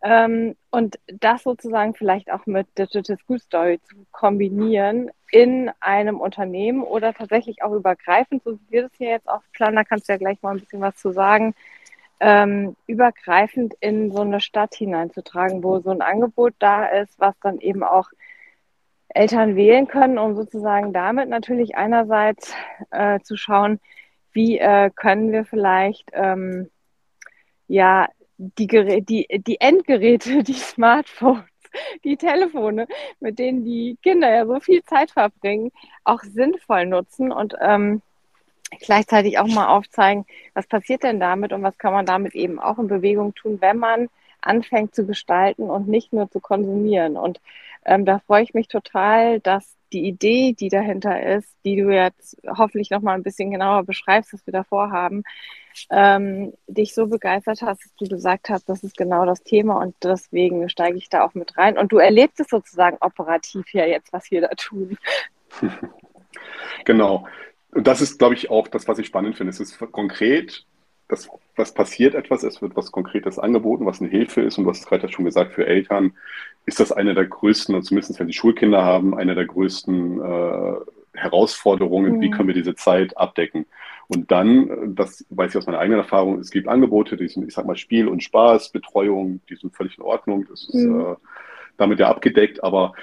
Ähm, und das sozusagen vielleicht auch mit Digital School Story zu kombinieren in einem Unternehmen oder tatsächlich auch übergreifend, so wie wir das hier jetzt auch planen, da kannst du ja gleich mal ein bisschen was zu sagen, ähm, übergreifend in so eine Stadt hineinzutragen, wo so ein Angebot da ist, was dann eben auch Eltern wählen können, um sozusagen damit natürlich einerseits äh, zu schauen, wie äh, können wir vielleicht ähm, ja die, die, die Endgeräte, die Smartphones, die Telefone, mit denen die Kinder ja so viel Zeit verbringen, auch sinnvoll nutzen und ähm, gleichzeitig auch mal aufzeigen, was passiert denn damit und was kann man damit eben auch in Bewegung tun, wenn man anfängt zu gestalten und nicht nur zu konsumieren. Und ähm, da freue ich mich total, dass die Idee, die dahinter ist, die du jetzt hoffentlich noch mal ein bisschen genauer beschreibst, was wir da vorhaben, ähm, dich so begeistert hast, dass du gesagt hast, das ist genau das Thema und deswegen steige ich da auch mit rein. Und du erlebst es sozusagen operativ ja jetzt, was wir da tun. Genau. Und das ist, glaube ich, auch das, was ich spannend finde. Es ist konkret, das, was passiert etwas, es wird was Konkretes angeboten, was eine Hilfe ist. Und du hast es gerade schon gesagt, für Eltern ist das eine der größten, und zumindest wenn sie Schulkinder haben, eine der größten äh, Herausforderungen. Mhm. Wie können wir diese Zeit abdecken? Und dann, das weiß ich aus meiner eigenen Erfahrung, es gibt Angebote, die sind, ich sag mal, Spiel und Spaß, Betreuung, die sind völlig in Ordnung. Das ist mhm. äh, damit ja abgedeckt. Aber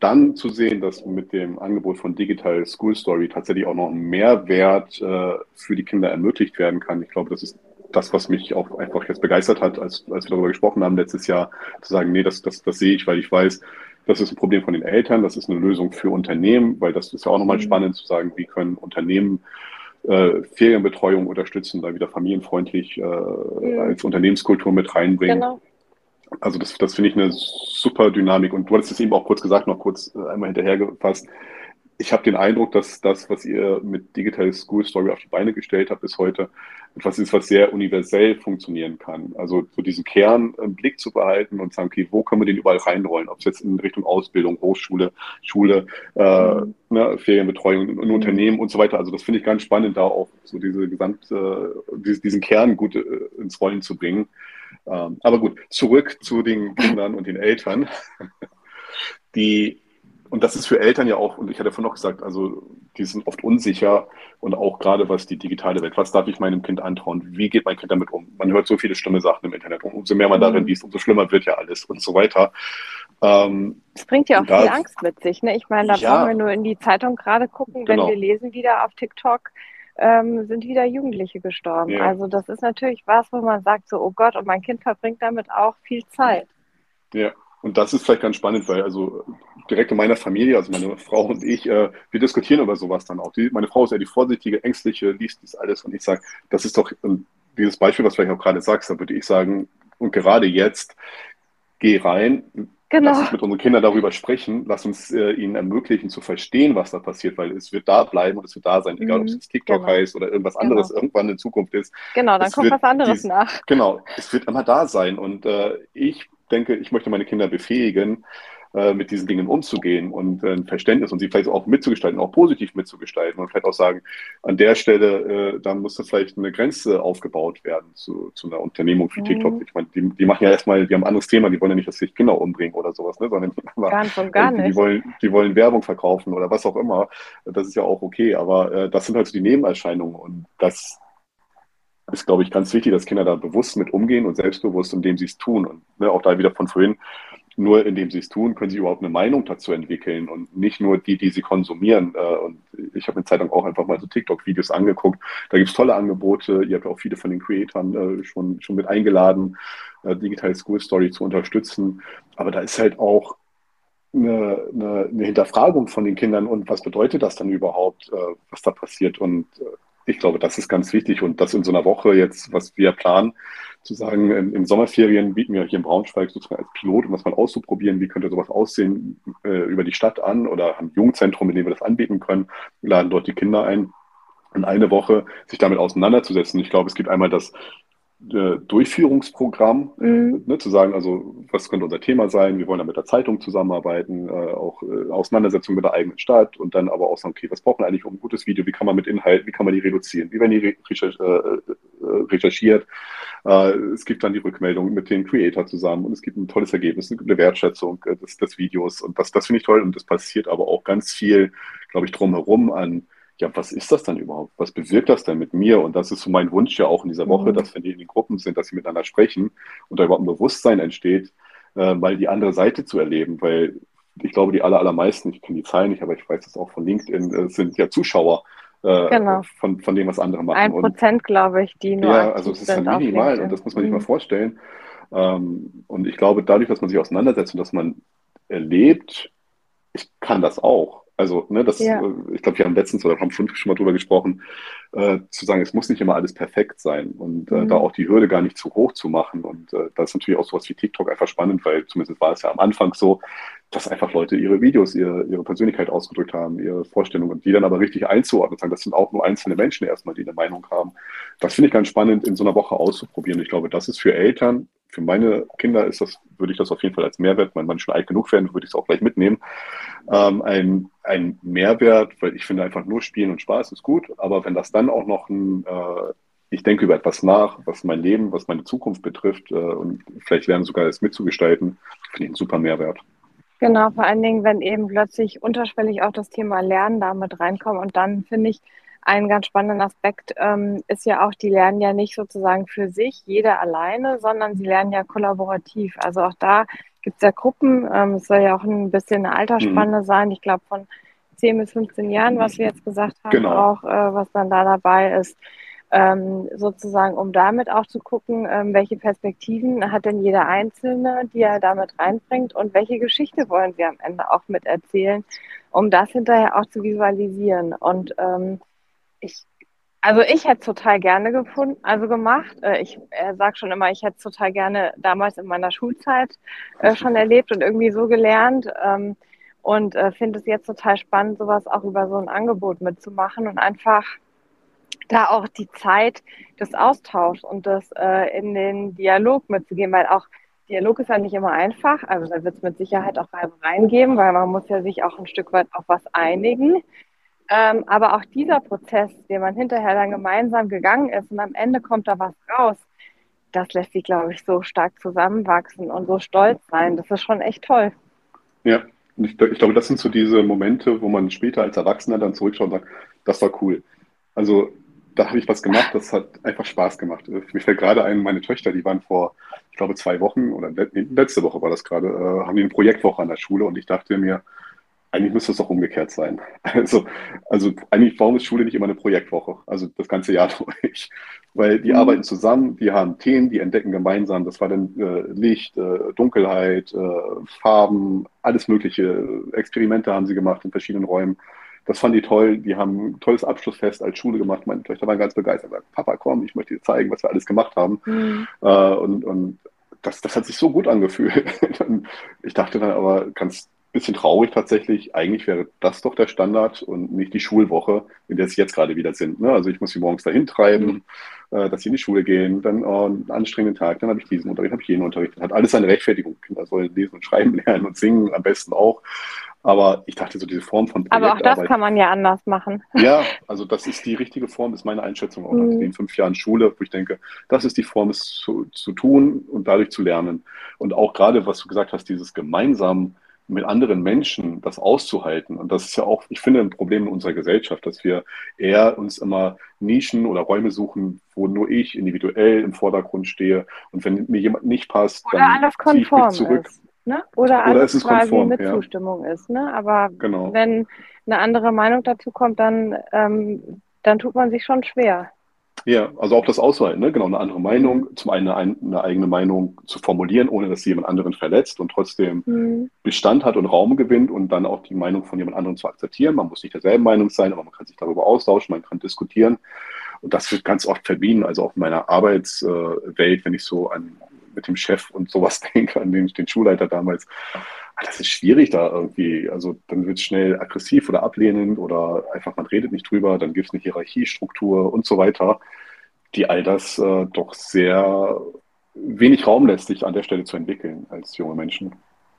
dann zu sehen, dass mit dem Angebot von Digital School Story tatsächlich auch noch ein Mehrwert äh, für die Kinder ermöglicht werden kann. Ich glaube, das ist das, was mich auch einfach jetzt begeistert hat, als, als wir darüber gesprochen haben letztes Jahr, zu sagen, nee, das, das, das sehe ich, weil ich weiß, das ist ein Problem von den Eltern, das ist eine Lösung für Unternehmen, weil das ist ja auch nochmal mhm. spannend zu sagen, wie können Unternehmen äh, Ferienbetreuung unterstützen, da wieder familienfreundlich äh, mhm. als Unternehmenskultur mit reinbringen. Genau. Also das, das finde ich eine super Dynamik. Und du hattest es eben auch kurz gesagt, noch kurz äh, einmal hinterhergefasst. Ich habe den Eindruck, dass das, was ihr mit Digital School Story auf die Beine gestellt habt bis heute, etwas ist, was sehr universell funktionieren kann. Also so diesen Kern im Blick zu behalten und sagen, okay, wo können wir den überall reinrollen? Ob es jetzt in Richtung Ausbildung, Hochschule, Schule, äh, mhm. ne, Ferienbetreuung in, in Unternehmen und so weiter. Also das finde ich ganz spannend, da auch so diese gesamte, äh, diesen Kern gut äh, ins Rollen zu bringen. Ähm, aber gut, zurück zu den Kindern und den Eltern. Die, und das ist für Eltern ja auch, und ich hatte vorhin noch gesagt, also die sind oft unsicher und auch gerade was die digitale Welt, was darf ich meinem Kind antrauen, wie geht mein Kind damit um? Man hört so viele schlimme Sachen im Internet und umso mehr man darin mhm. liest, umso schlimmer wird ja alles und so weiter. Ähm, das bringt ja auch da, viel Angst mit sich. Ne? Ich meine, da ja, brauchen wir nur in die Zeitung gerade gucken, genau. wenn wir lesen wieder auf TikTok, ähm, sind wieder Jugendliche gestorben. Ja. Also das ist natürlich was, wo man sagt, so, oh Gott, und mein Kind verbringt damit auch viel Zeit. Ja, und das ist vielleicht ganz spannend, weil also direkt in meiner Familie, also meine Frau und ich, äh, wir diskutieren über sowas dann auch. Die, meine Frau ist ja die vorsichtige, ängstliche, liest das alles und ich sage, das ist doch dieses Beispiel, was du vielleicht auch gerade sagst, da würde ich sagen, und gerade jetzt, geh rein, Genau. Lass uns mit unseren Kindern darüber sprechen, lass uns äh, ihnen ermöglichen zu verstehen, was da passiert, weil es wird da bleiben und es wird da sein, egal ob es mhm. TikTok genau. heißt oder irgendwas anderes genau. irgendwann in Zukunft ist. Genau, dann es kommt was anderes dies, nach. Genau, es wird immer da sein und äh, ich denke, ich möchte meine Kinder befähigen, äh, mit diesen Dingen umzugehen und äh, ein Verständnis und sie vielleicht auch mitzugestalten, auch positiv mitzugestalten und vielleicht auch sagen, an der Stelle, äh, da muss vielleicht eine Grenze aufgebaut werden zu, zu einer Unternehmung wie mhm. TikTok. Ich meine, die, die machen ja erstmal, die haben ein anderes Thema, die wollen ja nicht, dass sich Kinder umbringen oder sowas, ne, sondern und gar. Die wollen, die wollen Werbung verkaufen oder was auch immer. Das ist ja auch okay, aber äh, das sind halt so die Nebenerscheinungen und das ist, glaube ich, ganz wichtig, dass Kinder da bewusst mit umgehen und selbstbewusst, indem sie es tun. Und ne, auch da wieder von vorhin, nur indem sie es tun, können sie überhaupt eine Meinung dazu entwickeln und nicht nur die, die sie konsumieren. Äh, und ich habe eine Zeit lang auch einfach mal so TikTok-Videos angeguckt. Da gibt es tolle Angebote. Ihr habt auch viele von den Creatoren äh, schon, schon mit eingeladen, äh, Digital School Story zu unterstützen. Aber da ist halt auch eine, eine, eine Hinterfragung von den Kindern und was bedeutet das dann überhaupt, was da passiert. Und ich glaube, das ist ganz wichtig und das in so einer Woche jetzt, was wir planen, zu sagen, in, in Sommerferien bieten wir hier in Braunschweig sozusagen als Pilot, um das mal auszuprobieren, wie könnte sowas aussehen, äh, über die Stadt an oder haben ein Jugendzentrum, in dem wir das anbieten können, laden dort die Kinder ein, in eine Woche sich damit auseinanderzusetzen. Ich glaube, es gibt einmal das äh, Durchführungsprogramm, mhm. ne, zu sagen, also was könnte unser Thema sein, wir wollen da mit der Zeitung zusammenarbeiten, äh, auch äh, Auseinandersetzung mit der eigenen Stadt und dann aber auch sagen, okay, was braucht man eigentlich um ein gutes Video, wie kann man mit Inhalt, wie kann man die reduzieren, wie werden die recherch äh, äh, recherchiert, äh, es gibt dann die Rückmeldung mit dem Creator zusammen und es gibt ein tolles Ergebnis, eine Wertschätzung des, des Videos und das, das finde ich toll und das passiert aber auch ganz viel, glaube ich, drumherum an ja, was ist das dann überhaupt? Was bewirkt das denn mit mir? Und das ist so mein Wunsch ja auch in dieser Woche, mhm. dass wenn die in den Gruppen sind, dass sie miteinander sprechen und da überhaupt ein Bewusstsein entsteht, äh, mal die andere Seite zu erleben, weil ich glaube, die aller, allermeisten, ich kenne die Zahlen nicht, aber ich weiß das auch von LinkedIn, äh, sind ja Zuschauer äh, genau. von, von dem, was andere machen. Ein Prozent, glaube ich, die nur. Ja, also es ist ja minimal und das muss man sich mhm. mal vorstellen. Ähm, und ich glaube, dadurch, dass man sich auseinandersetzt und dass man erlebt, ich kann das auch. Also, ne, das, ja. Äh, ich glaube, wir haben letztens oder haben schon, schon mal drüber gesprochen, äh, zu sagen, es muss nicht immer alles perfekt sein und äh, mhm. da auch die Hürde gar nicht zu hoch zu machen. Und äh, das ist natürlich auch sowas wie TikTok einfach spannend, weil zumindest war es ja am Anfang so, dass einfach Leute ihre Videos, ihre, ihre Persönlichkeit ausgedrückt haben, ihre Vorstellungen und die dann aber richtig einzuordnen, sagen, das sind auch nur einzelne Menschen erstmal, die eine Meinung haben. Das finde ich ganz spannend, in so einer Woche auszuprobieren. Ich glaube, das ist für Eltern, für meine Kinder ist das, würde ich das auf jeden Fall als Mehrwert, wenn man schon alt genug werden, würde ich es auch gleich mitnehmen, ähm, ein, ein Mehrwert, weil ich finde einfach nur Spielen und Spaß ist gut, aber wenn das dann auch noch ein äh, ich denke über etwas nach, was mein Leben, was meine Zukunft betrifft äh, und vielleicht lernen sogar es mitzugestalten, finde ich einen super Mehrwert. Genau, vor allen Dingen, wenn eben plötzlich unterschwellig auch das Thema Lernen damit reinkommt. Und dann finde ich, ein ganz spannender Aspekt ähm, ist ja auch, die lernen ja nicht sozusagen für sich, jeder alleine, sondern sie lernen ja kollaborativ. Also auch da gibt es ja Gruppen. Ähm, es soll ja auch ein bisschen eine Altersspanne mhm. sein. Ich glaube von 10 bis 15 Jahren, was wir jetzt gesagt haben, genau. auch äh, was dann da dabei ist ähm, sozusagen, um damit auch zu gucken, ähm, welche Perspektiven hat denn jeder Einzelne, die er damit reinbringt und welche Geschichte wollen wir am Ende auch miterzählen, um das hinterher auch zu visualisieren. Und ähm, ich, also ich hätte es total gerne gefunden, also gemacht. Äh, ich sage schon immer, ich hätte es total gerne damals in meiner Schulzeit äh, schon erlebt und irgendwie so gelernt. Ähm, und äh, finde es jetzt total spannend, sowas auch über so ein Angebot mitzumachen und einfach da auch die Zeit des Austauschs und das in den Dialog mitzugehen, weil auch Dialog ist ja nicht immer einfach. Also da wird es mit Sicherheit auch Reibereien geben, weil man muss ja sich auch ein Stück weit auf was einigen. Ähm, aber auch dieser Prozess, den man hinterher dann gemeinsam gegangen ist und am Ende kommt da was raus, das lässt sich, glaube ich, so stark zusammenwachsen und so stolz sein. Das ist schon echt toll. Ja, ich, ich glaube, das sind so diese Momente, wo man später als Erwachsener dann zurückschaut und sagt, das war cool. Also da habe ich was gemacht, das hat einfach Spaß gemacht. Mir fällt gerade ein, meine Töchter, die waren vor, ich glaube, zwei Wochen oder letzte Woche war das gerade, äh, haben die eine Projektwoche an der Schule und ich dachte mir, eigentlich müsste es doch umgekehrt sein. Also, also eigentlich, warum ist Schule nicht immer eine Projektwoche? Also das ganze Jahr durch. Weil die mhm. arbeiten zusammen, die haben Themen, die entdecken gemeinsam. Das war dann äh, Licht, äh, Dunkelheit, äh, Farben, alles mögliche. Experimente haben sie gemacht in verschiedenen Räumen. Das fanden die toll. Die haben ein tolles Abschlussfest als Schule gemacht. Meine Töchter waren ganz begeistert. Sagten, Papa, komm, ich möchte dir zeigen, was wir alles gemacht haben. Mhm. Äh, und und das, das hat sich so gut angefühlt. ich dachte dann aber ganz bisschen traurig tatsächlich. Eigentlich wäre das doch der Standard und nicht die Schulwoche, in der sie jetzt gerade wieder sind. Ne? Also ich muss sie morgens dahin treiben, mhm. äh, dass sie in die Schule gehen, dann oh, einen anstrengenden Tag, dann habe ich diesen Unterricht, habe ich jenen Unterricht. Hat alles seine Rechtfertigung. Kinder sollen lesen und schreiben lernen und singen am besten auch. Aber ich dachte, so diese Form von Aber auch das kann man ja anders machen. Ja, also das ist die richtige Form, ist meine Einschätzung auch nach mhm. den fünf Jahren Schule, wo ich denke, das ist die Form, es zu, zu tun und dadurch zu lernen. Und auch gerade, was du gesagt hast, dieses gemeinsam mit anderen Menschen das auszuhalten. Und das ist ja auch, ich finde, ein Problem in unserer Gesellschaft, dass wir eher uns immer Nischen oder Räume suchen, wo nur ich individuell im Vordergrund stehe. Und wenn mir jemand nicht passt, oder dann alles konform ich mich zurück. Ist. Ne? Oder, Oder alles quasi konform, mit ja. Zustimmung ist. Ne? Aber genau. wenn eine andere Meinung dazu kommt, dann, ähm, dann tut man sich schon schwer. Ja, also auch das Aushalten, ne? genau, eine andere Meinung, zum einen eine, eine, eigene Meinung zu formulieren, ohne dass sie jemand anderen verletzt und trotzdem mhm. Bestand hat und Raum gewinnt und dann auch die Meinung von jemand anderem zu akzeptieren. Man muss nicht derselben Meinung sein, aber man kann sich darüber austauschen, man kann diskutieren. Und das wird ganz oft verbieten, also auch in meiner Arbeitswelt, wenn ich so an mit dem Chef und sowas denke, an den, den Schulleiter damals. Ah, das ist schwierig da irgendwie. Also dann wird es schnell aggressiv oder ablehnend oder einfach man redet nicht drüber, dann gibt es eine Hierarchiestruktur und so weiter, die all das äh, doch sehr wenig Raum lässt, sich an der Stelle zu entwickeln als junge Menschen.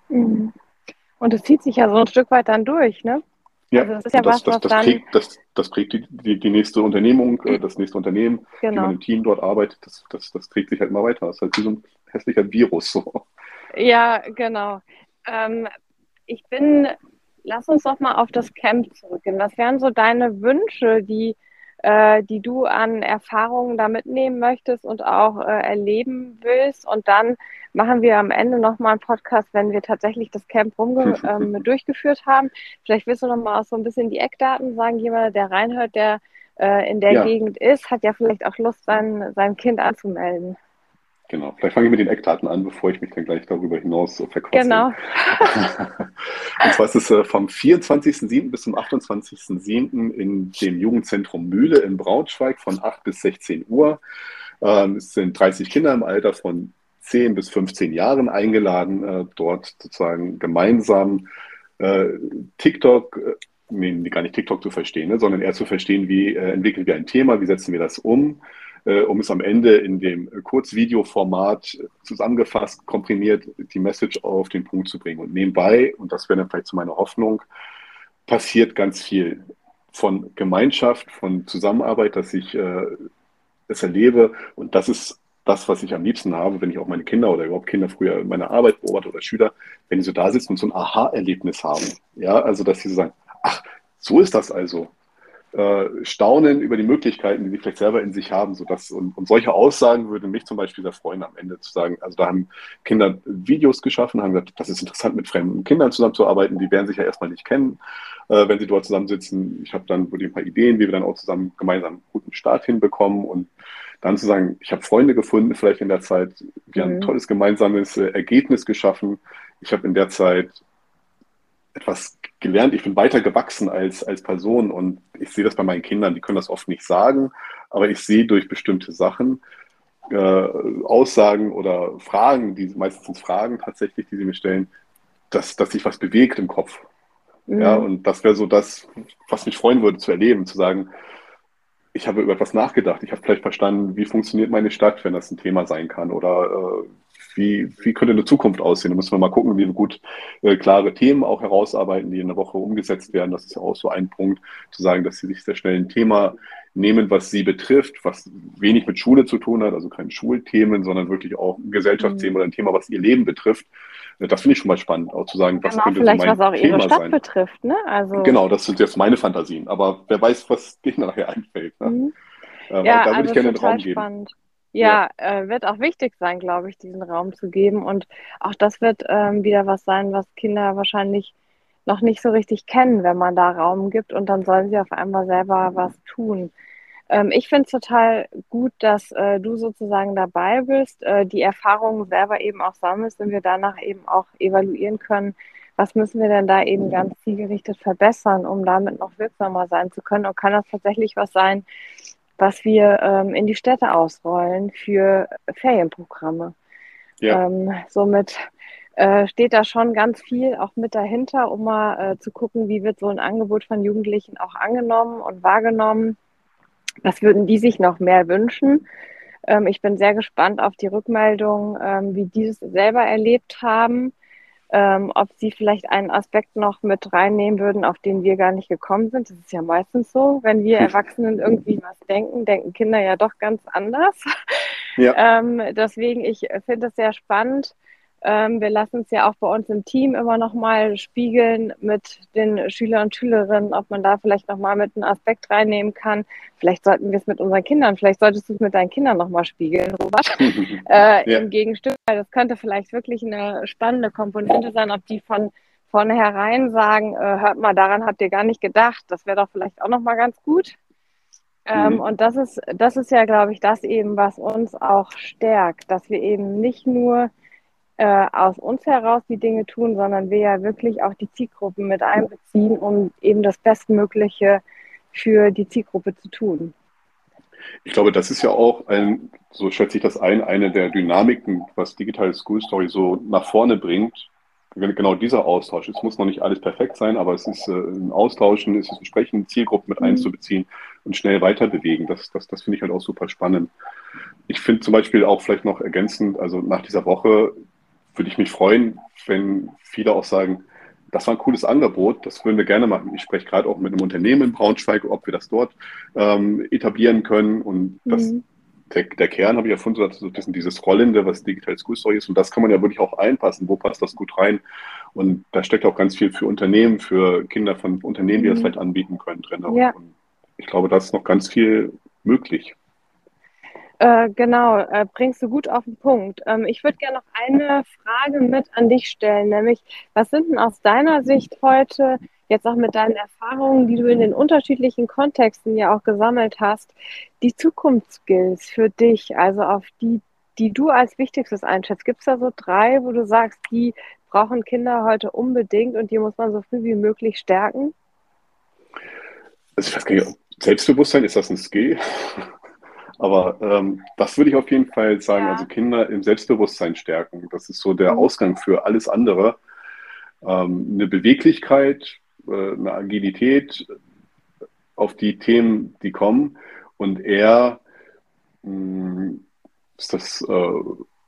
Mhm. Und es zieht sich ja so ein Stück weit dann durch, ne? Ja, also das, ist ja das, was, das, das, prägt, das, das prägt die, die, die nächste Unternehmung, äh, das nächste Unternehmen, genau. wie man im Team dort arbeitet, das, das, das trägt sich halt immer weiter. Das ist halt wie so ein hässlicher Virus. So. Ja, genau. Ähm, ich bin, lass uns doch mal auf das Camp zurückgehen. Was wären so deine Wünsche, die, äh, die du an Erfahrungen da mitnehmen möchtest und auch äh, erleben willst? Und dann machen wir am Ende nochmal einen Podcast, wenn wir tatsächlich das Camp rumge ähm, durchgeführt haben. Vielleicht willst du nochmal auch so ein bisschen die Eckdaten sagen. Jemand, der reinhört, der äh, in der ja. Gegend ist, hat ja vielleicht auch Lust, sein, sein Kind anzumelden. Genau, vielleicht fange ich mit den Eckdaten an, bevor ich mich dann gleich darüber hinaus verquatsche. Genau. und zwar ist es äh, vom 24.07. bis zum 28.07. in dem Jugendzentrum Mühle in Braunschweig von 8 bis 16 Uhr. Ähm, es sind 30 Kinder im Alter von 10 bis 15 Jahren eingeladen, äh, dort sozusagen gemeinsam äh, TikTok, nee, gar nicht TikTok zu verstehen, ne, sondern eher zu verstehen, wie entwickeln wir ein Thema, wie setzen wir das um um es am Ende in dem Kurzvideoformat zusammengefasst, komprimiert, die Message auf den Punkt zu bringen. Und nebenbei, und das wäre dann vielleicht zu meiner Hoffnung, passiert ganz viel von Gemeinschaft, von Zusammenarbeit, dass ich äh, es erlebe. Und das ist das, was ich am liebsten habe, wenn ich auch meine Kinder oder überhaupt Kinder früher in meiner Arbeit beobachte oder Schüler, wenn die so da sitzen und so ein Aha-Erlebnis haben. Ja, also dass sie so sagen, ach, so ist das also äh, staunen über die Möglichkeiten, die sie vielleicht selber in sich haben. Sodass, und, und solche Aussagen würden mich zum Beispiel sehr freuen, am Ende zu sagen, also da haben Kinder Videos geschaffen, haben gesagt, das ist interessant, mit fremden Kindern zusammenzuarbeiten, die werden sich ja erstmal nicht kennen, äh, wenn sie dort zusammensitzen. Ich habe dann wirklich ein paar Ideen, wie wir dann auch zusammen gemeinsam einen guten Start hinbekommen und dann zu sagen, ich habe Freunde gefunden, vielleicht in der Zeit, wir mhm. haben ein mhm. tolles gemeinsames äh, Ergebnis geschaffen. Ich habe in der Zeit etwas gelernt, ich bin weiter gewachsen als, als Person und ich sehe das bei meinen Kindern, die können das oft nicht sagen, aber ich sehe durch bestimmte Sachen, äh, Aussagen oder Fragen, die meistens Fragen tatsächlich, die sie mir stellen, dass, dass sich was bewegt im Kopf. Mhm. Ja, und das wäre so das, was mich freuen würde zu erleben, zu sagen, ich habe über etwas nachgedacht, ich habe vielleicht verstanden, wie funktioniert meine Stadt, wenn das ein Thema sein kann oder äh, wie, wie könnte eine Zukunft aussehen? Da müssen wir mal gucken, wie wir gut äh, klare Themen auch herausarbeiten, die in der Woche umgesetzt werden. Das ist ja auch so ein Punkt, zu sagen, dass sie sich sehr schnell ein Thema nehmen, was sie betrifft, was wenig mit Schule zu tun hat, also keine Schulthemen, sondern wirklich auch ein Gesellschaftsthema mhm. oder ein Thema, was ihr Leben betrifft. Äh, das finde ich schon mal spannend, auch zu sagen, was genau, könnte vielleicht so mein was auch Thema ihre Stadt sein. betrifft, ne? Also genau, das sind jetzt meine Fantasien, aber wer weiß, was denen nachher einfällt. Ne? Mhm. Ähm, ja, da würde also ich gerne den Raum spannend. geben. Ja, ja. Äh, wird auch wichtig sein, glaube ich, diesen Raum zu geben. Und auch das wird ähm, wieder was sein, was Kinder wahrscheinlich noch nicht so richtig kennen, wenn man da Raum gibt und dann sollen sie auf einmal selber was tun. Ähm, ich finde es total gut, dass äh, du sozusagen dabei bist, äh, die Erfahrungen selber eben auch sammelst und wir danach eben auch evaluieren können, was müssen wir denn da eben ganz zielgerichtet verbessern, um damit noch wirksamer sein zu können? Und kann das tatsächlich was sein, was wir ähm, in die Städte ausrollen für Ferienprogramme. Ja. Ähm, somit äh, steht da schon ganz viel auch mit dahinter, um mal äh, zu gucken, wie wird so ein Angebot von Jugendlichen auch angenommen und wahrgenommen. Was würden die sich noch mehr wünschen? Ähm, ich bin sehr gespannt auf die Rückmeldung, ähm, wie die es selber erlebt haben ähm, ob sie vielleicht einen Aspekt noch mit reinnehmen würden, auf den wir gar nicht gekommen sind. Das ist ja meistens so, wenn wir Erwachsenen irgendwie was denken, denken Kinder ja doch ganz anders. Ja. ähm, deswegen, ich finde es sehr spannend, ähm, wir lassen es ja auch bei uns im Team immer noch mal spiegeln mit den Schülern und Schülerinnen, ob man da vielleicht noch mal mit einem Aspekt reinnehmen kann. Vielleicht sollten wir es mit unseren Kindern, vielleicht solltest du es mit deinen Kindern noch mal spiegeln, Robert, äh, ja. im Gegenstück, weil das könnte vielleicht wirklich eine spannende Komponente sein, ob die von vornherein sagen, äh, hört mal, daran habt ihr gar nicht gedacht. Das wäre doch vielleicht auch noch mal ganz gut. Ähm, mhm. Und das ist, das ist ja, glaube ich, das eben, was uns auch stärkt, dass wir eben nicht nur äh, aus uns heraus die Dinge tun, sondern wir ja wirklich auch die Zielgruppen mit einbeziehen, um eben das Bestmögliche für die Zielgruppe zu tun. Ich glaube, das ist ja auch ein, so schätze ich das ein, eine der Dynamiken, was Digital School Story so nach vorne bringt. Genau dieser Austausch. Es muss noch nicht alles perfekt sein, aber es ist äh, ein Austauschen, es ist ein Sprechen, Zielgruppen mit mhm. einzubeziehen und schnell weiter bewegen. Das, das, das finde ich halt auch super spannend. Ich finde zum Beispiel auch vielleicht noch ergänzend, also nach dieser Woche würde ich mich freuen, wenn viele auch sagen, das war ein cooles Angebot, das würden wir gerne machen. Ich spreche gerade auch mit einem Unternehmen in Braunschweig, ob wir das dort ähm, etablieren können. Und das, mhm. der, der, Kern habe ich erfunden, das ist dieses Rollende, was Digital School Story ist. Und das kann man ja wirklich auch einpassen. Wo passt das gut rein? Und da steckt auch ganz viel für Unternehmen, für Kinder von Unternehmen, die das mhm. vielleicht anbieten können drin. Ja. Und ich glaube, da ist noch ganz viel möglich. Äh, genau, äh, bringst du gut auf den Punkt. Ähm, ich würde gerne noch eine Frage mit an dich stellen, nämlich, was sind denn aus deiner Sicht heute, jetzt auch mit deinen Erfahrungen, die du in den unterschiedlichen Kontexten ja auch gesammelt hast, die Zukunftsskills für dich, also auf die, die du als wichtigstes einschätzt? Gibt es da so drei, wo du sagst, die brauchen Kinder heute unbedingt und die muss man so früh wie möglich stärken? Also ich weiß gar nicht, Selbstbewusstsein, ist das ein Skill? Aber ähm, das würde ich auf jeden Fall sagen, ja. also Kinder im Selbstbewusstsein stärken. Das ist so der mhm. Ausgang für alles andere. Ähm, eine Beweglichkeit, äh, eine Agilität auf die Themen, die kommen. Und eher mh, ist das, äh,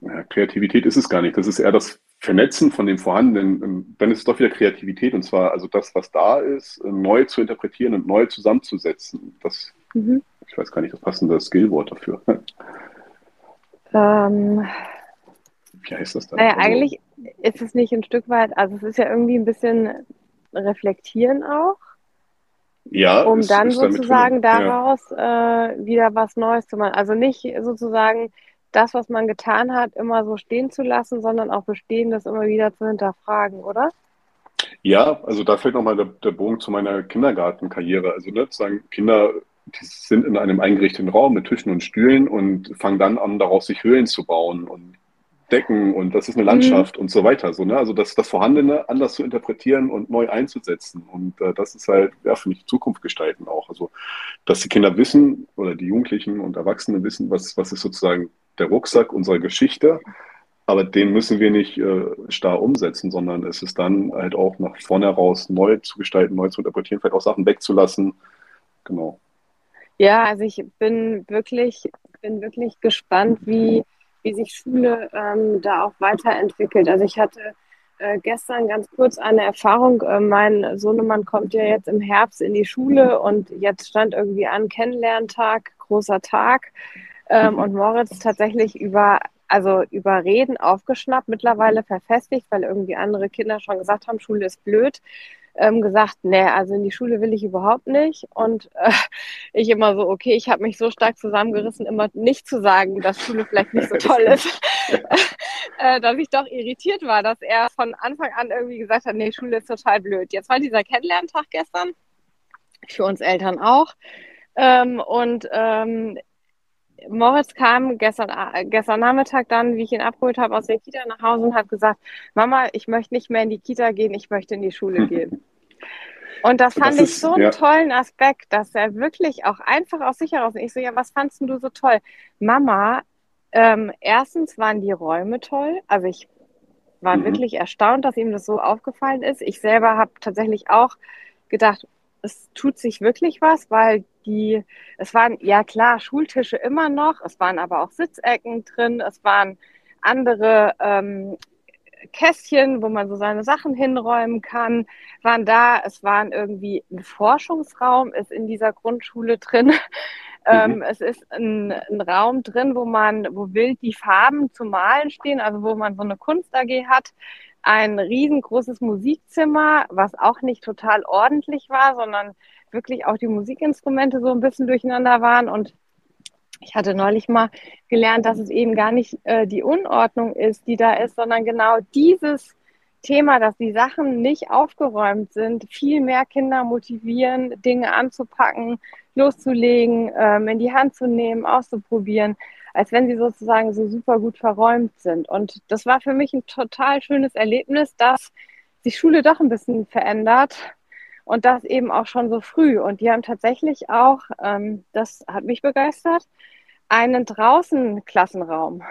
ja, Kreativität ist es gar nicht. Das ist eher das Vernetzen von dem Vorhandenen. Dann ist es doch wieder Kreativität und zwar also das, was da ist, neu zu interpretieren und neu zusammenzusetzen. Das mhm ich weiß gar nicht das passende Skillwort dafür. Ähm, Wie heißt das dann? Naja, also, eigentlich ist es nicht ein Stück weit, also es ist ja irgendwie ein bisschen reflektieren auch. Ja, um ist, dann ist sozusagen daraus ja. äh, wieder was Neues zu machen. Also nicht sozusagen das, was man getan hat, immer so stehen zu lassen, sondern auch Bestehendes immer wieder zu hinterfragen, oder? Ja, also da fällt nochmal der, der Bogen zu meiner Kindergartenkarriere. Also ne, sagen Kinder die sind in einem eingerichteten Raum mit Tischen und Stühlen und fangen dann an, daraus sich Höhlen zu bauen und Decken und das ist eine Landschaft mhm. und so weiter. So, ne? Also das, das Vorhandene anders zu interpretieren und neu einzusetzen. Und äh, das ist halt, ja, finde ich, Zukunft gestalten auch. Also, dass die Kinder wissen oder die Jugendlichen und Erwachsenen wissen, was, was ist sozusagen der Rucksack unserer Geschichte. Aber den müssen wir nicht äh, starr umsetzen, sondern es ist dann halt auch nach vorne heraus neu zu gestalten, neu zu interpretieren, vielleicht auch Sachen wegzulassen. Genau. Ja, also ich bin wirklich, bin wirklich gespannt, wie, wie sich Schule ähm, da auch weiterentwickelt. Also ich hatte äh, gestern ganz kurz eine Erfahrung. Äh, mein Sohnemann kommt ja jetzt im Herbst in die Schule und jetzt stand irgendwie an Kennenlerntag, großer Tag. Ähm, und Moritz tatsächlich über, also über Reden aufgeschnappt, mittlerweile verfestigt, weil irgendwie andere Kinder schon gesagt haben, Schule ist blöd ähm, gesagt, nee, also in die Schule will ich überhaupt nicht. Und äh, ich immer so, okay, ich habe mich so stark zusammengerissen, immer nicht zu sagen, dass Schule vielleicht nicht so toll ist, äh, dass ich doch irritiert war, dass er von Anfang an irgendwie gesagt hat, nee, Schule ist total blöd. Jetzt war dieser Kennenlerntag gestern, für uns Eltern auch. Ähm, und ähm, Moritz kam gestern, äh, gestern Nachmittag dann, wie ich ihn abgeholt habe, aus der Kita nach Hause und hat gesagt, Mama, ich möchte nicht mehr in die Kita gehen, ich möchte in die Schule gehen. Und das fand das ich so einen ja. tollen Aspekt, dass er wirklich auch einfach aus sich heraus, ich so, ja, was fandst du so toll? Mama, ähm, erstens waren die Räume toll, also ich war mhm. wirklich erstaunt, dass ihm das so aufgefallen ist. Ich selber habe tatsächlich auch gedacht, es tut sich wirklich was, weil die, es waren ja klar Schultische immer noch, es waren aber auch Sitzecken drin, es waren andere ähm, Kästchen, wo man so seine Sachen hinräumen kann, waren da. Es waren irgendwie ein Forschungsraum, ist in dieser Grundschule drin. Ähm, mhm. es ist ein, ein, Raum drin, wo man, wo wild die Farben zu malen stehen, also wo man so eine Kunst AG hat ein riesengroßes Musikzimmer, was auch nicht total ordentlich war, sondern wirklich auch die Musikinstrumente so ein bisschen durcheinander waren. Und ich hatte neulich mal gelernt, dass es eben gar nicht äh, die Unordnung ist, die da ist, sondern genau dieses Thema, dass die Sachen nicht aufgeräumt sind, viel mehr Kinder motivieren, Dinge anzupacken, loszulegen, ähm, in die Hand zu nehmen, auszuprobieren als wenn sie sozusagen so super gut verräumt sind. Und das war für mich ein total schönes Erlebnis, dass sich Schule doch ein bisschen verändert und das eben auch schon so früh. Und die haben tatsächlich auch, ähm, das hat mich begeistert, einen draußen Klassenraum.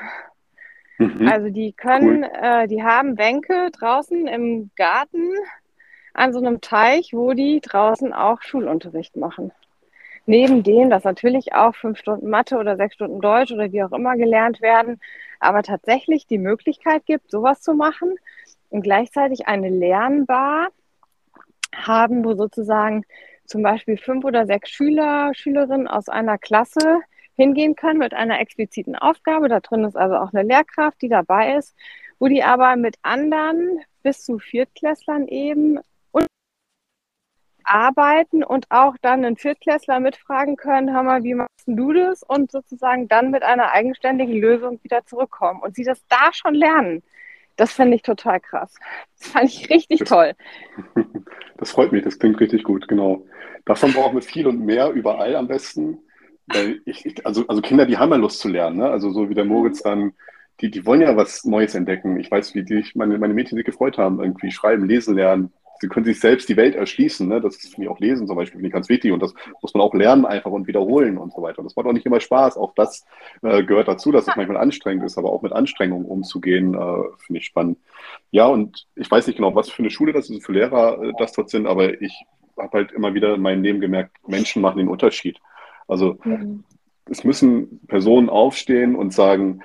Mhm. Also die können, cool. äh, die haben Bänke draußen im Garten an so einem Teich, wo die draußen auch Schulunterricht machen neben dem, dass natürlich auch fünf Stunden Mathe oder sechs Stunden Deutsch oder wie auch immer gelernt werden, aber tatsächlich die Möglichkeit gibt, sowas zu machen und gleichzeitig eine Lernbar haben, wo sozusagen zum Beispiel fünf oder sechs Schüler, Schülerinnen aus einer Klasse hingehen können mit einer expliziten Aufgabe. Da drin ist also auch eine Lehrkraft, die dabei ist, wo die aber mit anderen bis zu Viertklässlern eben arbeiten und auch dann einen Viertklässler mitfragen können, hör mal, wie machst du das? Und sozusagen dann mit einer eigenständigen Lösung wieder zurückkommen und sie das da schon lernen. Das finde ich total krass. Das fand ich richtig das, toll. Das freut mich, das klingt richtig gut, genau. Davon brauchen wir viel und mehr, überall am besten. Weil ich, ich, also, also Kinder, die haben ja Lust zu lernen, ne? Also so wie der Moritz dann, die, die wollen ja was Neues entdecken. Ich weiß, wie die, meine, meine Mädchen sich gefreut haben, irgendwie schreiben, lesen lernen, sie können sich selbst die Welt erschließen. Ne? Das finde ich auch lesen zum Beispiel, finde ich ganz wichtig. Und das muss man auch lernen einfach und wiederholen und so weiter. Und das macht auch nicht immer Spaß. Auch das äh, gehört dazu, dass es manchmal anstrengend ist, aber auch mit Anstrengungen umzugehen, äh, finde ich spannend. Ja, und ich weiß nicht genau, was für eine Schule das ist, für Lehrer äh, das dort sind, aber ich habe halt immer wieder in meinem Leben gemerkt, Menschen machen den Unterschied. Also mhm. es müssen Personen aufstehen und sagen,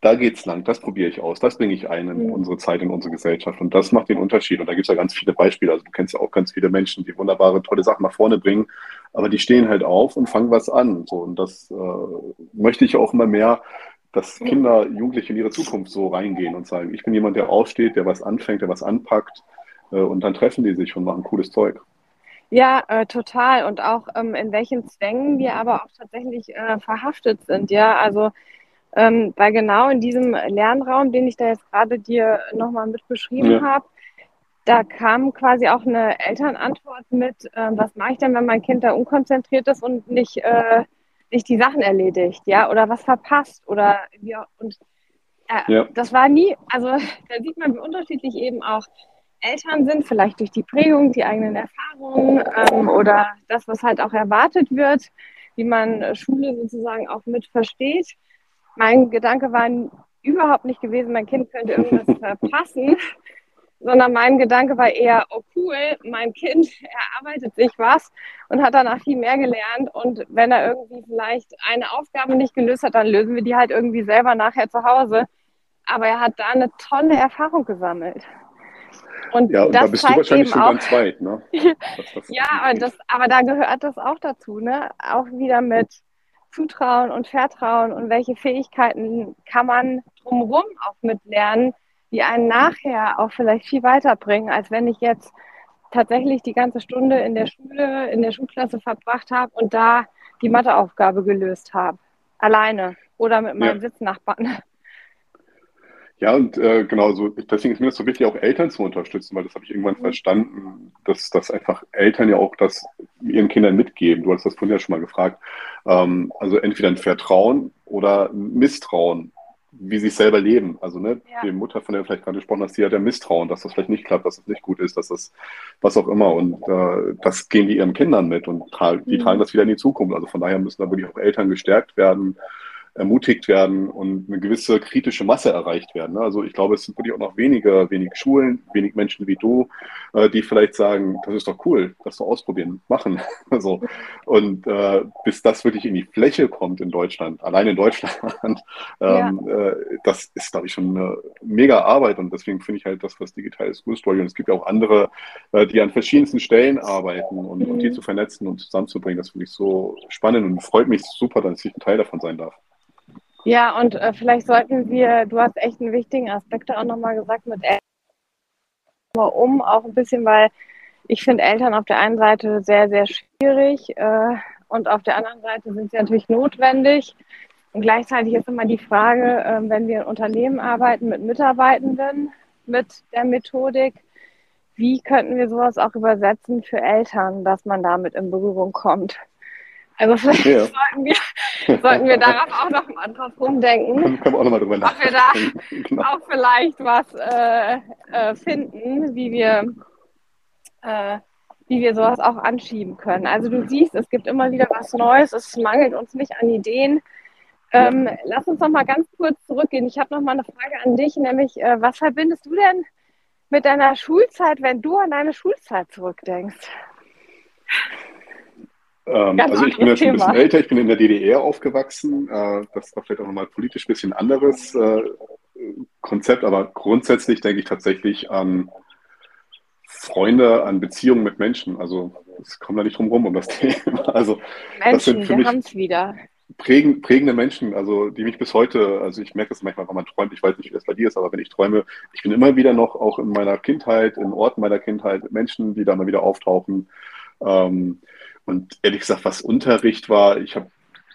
da geht's lang, das probiere ich aus, das bringe ich ein in mhm. unsere Zeit, in unsere Gesellschaft. Und das macht den Unterschied. Und da gibt's ja ganz viele Beispiele. Also du kennst ja auch ganz viele Menschen, die wunderbare, tolle Sachen nach vorne bringen, aber die stehen halt auf und fangen was an. So, und das äh, möchte ich auch immer mehr, dass Kinder, Jugendliche in ihre Zukunft so reingehen und sagen, ich bin jemand, der aufsteht, der was anfängt, der was anpackt. Äh, und dann treffen die sich und machen cooles Zeug. Ja, äh, total. Und auch ähm, in welchen Zwängen wir aber auch tatsächlich äh, verhaftet sind. Ja, also ähm, weil genau in diesem Lernraum, den ich da jetzt gerade dir nochmal mit beschrieben ja. habe, da kam quasi auch eine Elternantwort mit, äh, was mache ich denn, wenn mein Kind da unkonzentriert ist und nicht, äh, nicht die Sachen erledigt, ja, oder was verpasst oder wie, und äh, ja. das war nie, also da sieht man, wie unterschiedlich eben auch Eltern sind, vielleicht durch die Prägung, die eigenen Erfahrungen ähm, oder das, was halt auch erwartet wird, wie man Schule sozusagen auch mit versteht mein Gedanke war überhaupt nicht gewesen, mein Kind könnte irgendwas verpassen, sondern mein Gedanke war eher, oh cool, mein Kind erarbeitet sich was und hat danach viel mehr gelernt. Und wenn er irgendwie vielleicht eine Aufgabe nicht gelöst hat, dann lösen wir die halt irgendwie selber nachher zu Hause. Aber er hat da eine tolle Erfahrung gesammelt. Und ja, und da bist du wahrscheinlich schon auch, ganz weit, ne? ja, aber, das, aber da gehört das auch dazu, ne? Auch wieder mit Zutrauen und Vertrauen und welche Fähigkeiten kann man drumherum auch mitlernen, die einen nachher auch vielleicht viel weiterbringen, als wenn ich jetzt tatsächlich die ganze Stunde in der Schule, in der Schulklasse verbracht habe und da die Matheaufgabe gelöst habe. Alleine oder mit meinem ja. Sitznachbarn. Ja, und äh, genau, so, deswegen ist mir das so wichtig, auch Eltern zu unterstützen, weil das habe ich irgendwann mhm. verstanden, dass, dass einfach Eltern ja auch das ihren Kindern mitgeben. Du hast das vorhin ja schon mal gefragt. Ähm, also entweder ein Vertrauen oder ein Misstrauen, wie sie es selber leben. Also ne, ja. die Mutter, von der du vielleicht gerade gesprochen hast, die hat ja Misstrauen, dass das vielleicht nicht klappt, dass es das nicht gut ist, dass das was auch immer. Und äh, das gehen die ihren Kindern mit und tra die mhm. tragen das wieder in die Zukunft. Also von daher müssen da wirklich auch Eltern gestärkt werden ermutigt werden und eine gewisse kritische Masse erreicht werden. Ne? Also ich glaube, es sind wirklich auch noch wenige, wenige Schulen, wenig Menschen wie du, äh, die vielleicht sagen, das ist doch cool, das so ausprobieren, machen. also, und äh, bis das wirklich in die Fläche kommt in Deutschland, allein in Deutschland, ähm, ja. äh, das ist, glaube ich, schon eine mega Arbeit und deswegen finde ich halt das, was Digital School Story und es gibt ja auch andere, äh, die an verschiedensten Stellen arbeiten und, mhm. und die mhm. zu vernetzen und zusammenzubringen, das finde ich so spannend und freut mich super, dass ich ein Teil davon sein darf. Ja, und äh, vielleicht sollten wir, du hast echt einen wichtigen Aspekt auch nochmal gesagt, mit Eltern um, auch ein bisschen, weil ich finde Eltern auf der einen Seite sehr, sehr schwierig äh, und auf der anderen Seite sind sie natürlich notwendig. Und gleichzeitig ist immer die Frage, äh, wenn wir in Unternehmen arbeiten mit Mitarbeitenden, mit der Methodik, wie könnten wir sowas auch übersetzen für Eltern, dass man damit in Berührung kommt? Also vielleicht ja. sollten, wir, sollten wir darauf auch noch mal drauf rumdenken. Können, können wir auch noch mal drüber nachdenken. Ob wir da genau. auch vielleicht was äh, äh, finden, wie wir, äh, wie wir sowas auch anschieben können. Also du siehst, es gibt immer wieder was Neues, es mangelt uns nicht an Ideen. Ähm, ja. Lass uns noch mal ganz kurz zurückgehen. Ich habe noch mal eine Frage an dich, nämlich äh, was verbindest du denn mit deiner Schulzeit, wenn du an deine Schulzeit zurückdenkst? Ähm, also ich bin ja schon ein bisschen älter, ich bin in der DDR aufgewachsen. Äh, das war vielleicht auch nochmal politisch ein bisschen anderes äh, Konzept, aber grundsätzlich denke ich tatsächlich an Freunde, an Beziehungen mit Menschen. Also es kommt da nicht drum rum um das Thema. Also Menschen, das sind für es wieder. prägen, prägende Menschen, also die mich bis heute, also ich merke es manchmal, wenn man träumt, ich weiß nicht, wie das bei dir ist, aber wenn ich träume, ich bin immer wieder noch auch in meiner Kindheit, in Orten meiner Kindheit, Menschen, die da mal wieder auftauchen. Ähm, und ehrlich gesagt, was Unterricht war, ich habe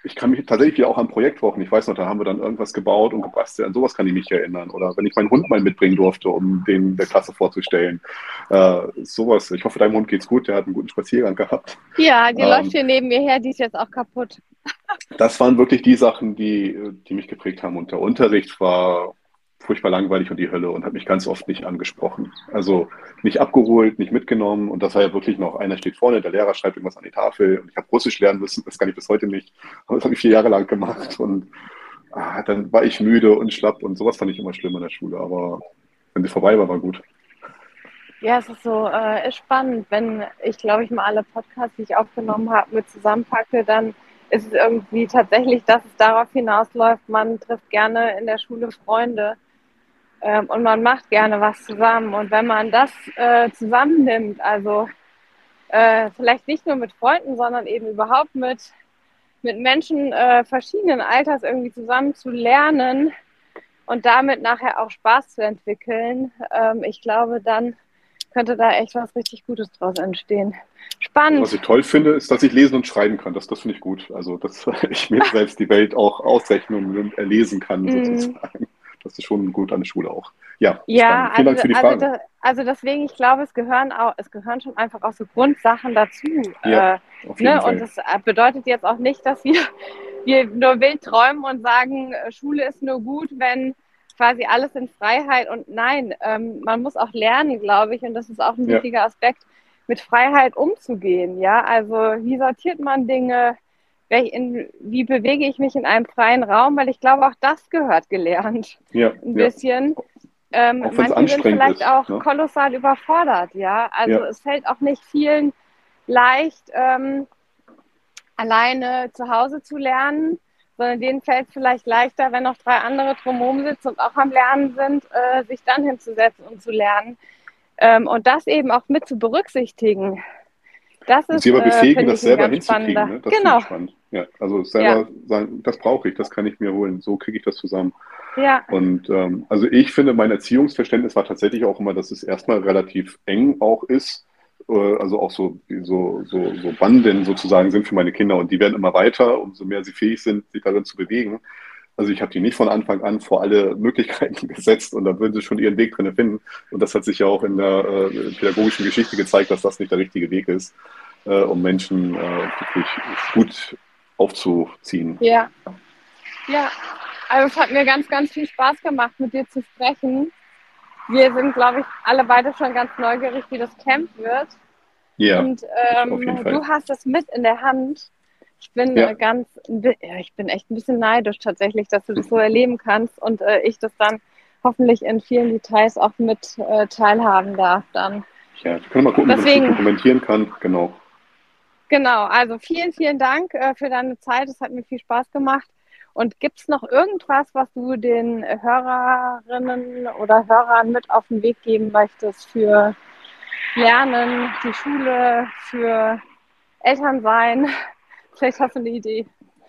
ich kann mich tatsächlich auch an Projektwochen, ich weiß noch, da haben wir dann irgendwas gebaut und gebastelt, an sowas kann ich mich erinnern. Oder wenn ich meinen Hund mal mitbringen durfte, um den der Klasse vorzustellen. Äh, sowas. Ich hoffe, deinem Hund geht's gut, der hat einen guten Spaziergang gehabt. Ja, die ähm, läuft hier neben mir her, die ist jetzt auch kaputt. das waren wirklich die Sachen, die, die mich geprägt haben. Und der Unterricht war furchtbar langweilig und die Hölle und hat mich ganz oft nicht angesprochen. Also nicht abgeholt, nicht mitgenommen und das war ja wirklich noch, einer steht vorne, der Lehrer schreibt irgendwas an die Tafel und ich habe Russisch lernen müssen, das kann ich bis heute nicht, aber das habe ich vier Jahre lang gemacht und ah, dann war ich müde und schlapp und sowas fand ich immer schlimm in der Schule, aber wenn sie vorbei war, war gut. Ja, es ist so äh, spannend, wenn ich, glaube ich, mal alle Podcasts, die ich aufgenommen habe, mit zusammenpacke, dann ist es irgendwie tatsächlich, dass es darauf hinausläuft, man trifft gerne in der Schule Freunde ähm, und man macht gerne was zusammen. Und wenn man das äh, zusammennimmt, also äh, vielleicht nicht nur mit Freunden, sondern eben überhaupt mit, mit Menschen äh, verschiedenen Alters irgendwie zusammen zu lernen und damit nachher auch Spaß zu entwickeln, ähm, ich glaube, dann könnte da echt was richtig Gutes draus entstehen. Spannend. Was ich toll finde, ist, dass ich lesen und schreiben kann. Das, das finde ich gut. Also, dass ich mir selbst die Welt auch ausrechnen und erlesen kann, mm. sozusagen. Das ist schon gut an der Schule auch. Ja, ja vielen also, Dank für die also Frage. Also, deswegen, ich glaube, es gehören auch, es gehören schon einfach auch so Grundsachen dazu. Ja, äh, ne? Und das bedeutet jetzt auch nicht, dass wir, wir nur wild träumen und sagen, äh, Schule ist nur gut, wenn quasi alles in Freiheit und nein, ähm, man muss auch lernen, glaube ich, und das ist auch ein ja. wichtiger Aspekt, mit Freiheit umzugehen. Ja, also wie sortiert man Dinge? In, wie bewege ich mich in einem freien Raum, weil ich glaube, auch das gehört gelernt. Ja, ein bisschen. Ja. Ähm, manche sind vielleicht ist, auch ne? kolossal überfordert, ja. Also ja. es fällt auch nicht vielen leicht, ähm, alleine zu Hause zu lernen, sondern denen fällt es vielleicht leichter, wenn noch drei andere drumherum sitzen und auch am Lernen sind, äh, sich dann hinzusetzen und zu lernen. Ähm, und das eben auch mit zu berücksichtigen. Das ist, sie aber äh, befähigen, äh, das selber hinzukriegen. Ne? Das genau. spannend. Ja, also selber ja. sagen, das brauche ich, das kann ich mir holen, so kriege ich das zusammen. Ja. Und ähm, also ich finde, mein Erziehungsverständnis war tatsächlich auch immer, dass es erstmal relativ eng auch ist. Äh, also auch so, so, so, so Banden sozusagen sind für meine Kinder und die werden immer weiter, umso mehr sie fähig sind, sich darin zu bewegen. Also ich habe die nicht von Anfang an vor alle Möglichkeiten gesetzt und da würden sie schon ihren Weg drin finden. Und das hat sich ja auch in der äh, pädagogischen Geschichte gezeigt, dass das nicht der richtige Weg ist, äh, um Menschen äh, wirklich gut aufzuziehen. Ja. Ja, also es hat mir ganz, ganz viel Spaß gemacht, mit dir zu sprechen. Wir sind, glaube ich, alle beide schon ganz neugierig, wie das Camp wird. Ja. Und ähm, du hast es mit in der Hand. Ich bin ja. ganz, ich bin echt ein bisschen neidisch tatsächlich, dass du das so erleben kannst und äh, ich das dann hoffentlich in vielen Details auch mit äh, teilhaben darf dann. Ja, ich kann mal gucken, Deswegen, man das dokumentieren kann, genau. Genau, also vielen, vielen Dank äh, für deine Zeit. Es hat mir viel Spaß gemacht. Und gibt es noch irgendwas, was du den Hörerinnen oder Hörern mit auf den Weg geben möchtest für Lernen, die Schule, für Elternsein? Vielleicht hast du eine Idee.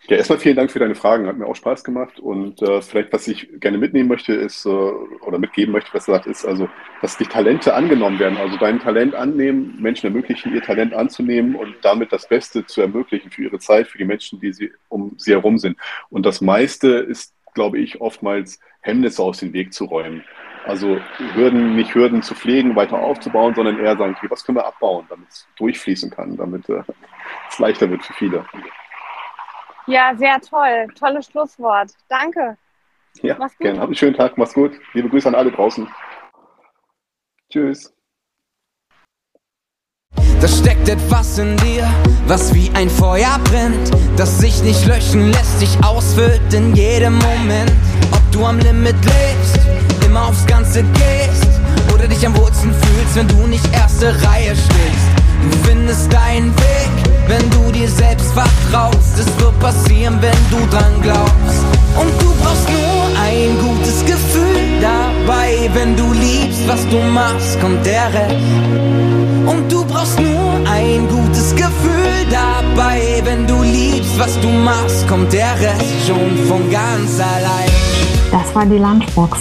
Ja, erstmal vielen Dank für deine Fragen. Hat mir auch Spaß gemacht. Und äh, vielleicht, was ich gerne mitnehmen möchte, ist, äh, oder mitgeben möchte, was gesagt ist, also, dass die Talente angenommen werden. Also dein Talent annehmen, Menschen ermöglichen, ihr Talent anzunehmen und damit das Beste zu ermöglichen für ihre Zeit, für die Menschen, die sie um sie herum sind. Und das meiste ist, glaube ich, oftmals Hemmnisse aus dem Weg zu räumen. Also Hürden, nicht Hürden zu pflegen, weiter aufzubauen, sondern eher sagen, okay, was können wir abbauen, damit es durchfließen kann, damit äh, es leichter wird für viele. Ja, sehr toll. Tolles Schlusswort. Danke. Ja, mach's gut. gerne. Habt einen schönen Tag. Mach's gut. Liebe Grüße an alle draußen. Tschüss. Da steckt etwas in dir, was wie ein Feuer brennt, das sich nicht löschen lässt, dich ausfüllt in jedem Moment. Ob du am Limit lebst, immer aufs Ganze gehst oder dich am Wurzeln fühlst, wenn du nicht erste Reihe stehst. Du findest deinen Weg wenn du dir selbst vertraust. Es wird passieren, wenn du dran glaubst. Und du brauchst nur ein gutes Gefühl dabei. Wenn du liebst, was du machst, kommt der Rest. Und du brauchst nur ein gutes Gefühl dabei. Wenn du liebst, was du machst kommt der Rest schon von ganz allein. Das war die Lunchbox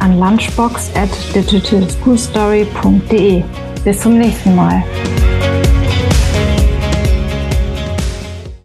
an lunchbox at digitalschoolstory.de. Bis zum nächsten Mal.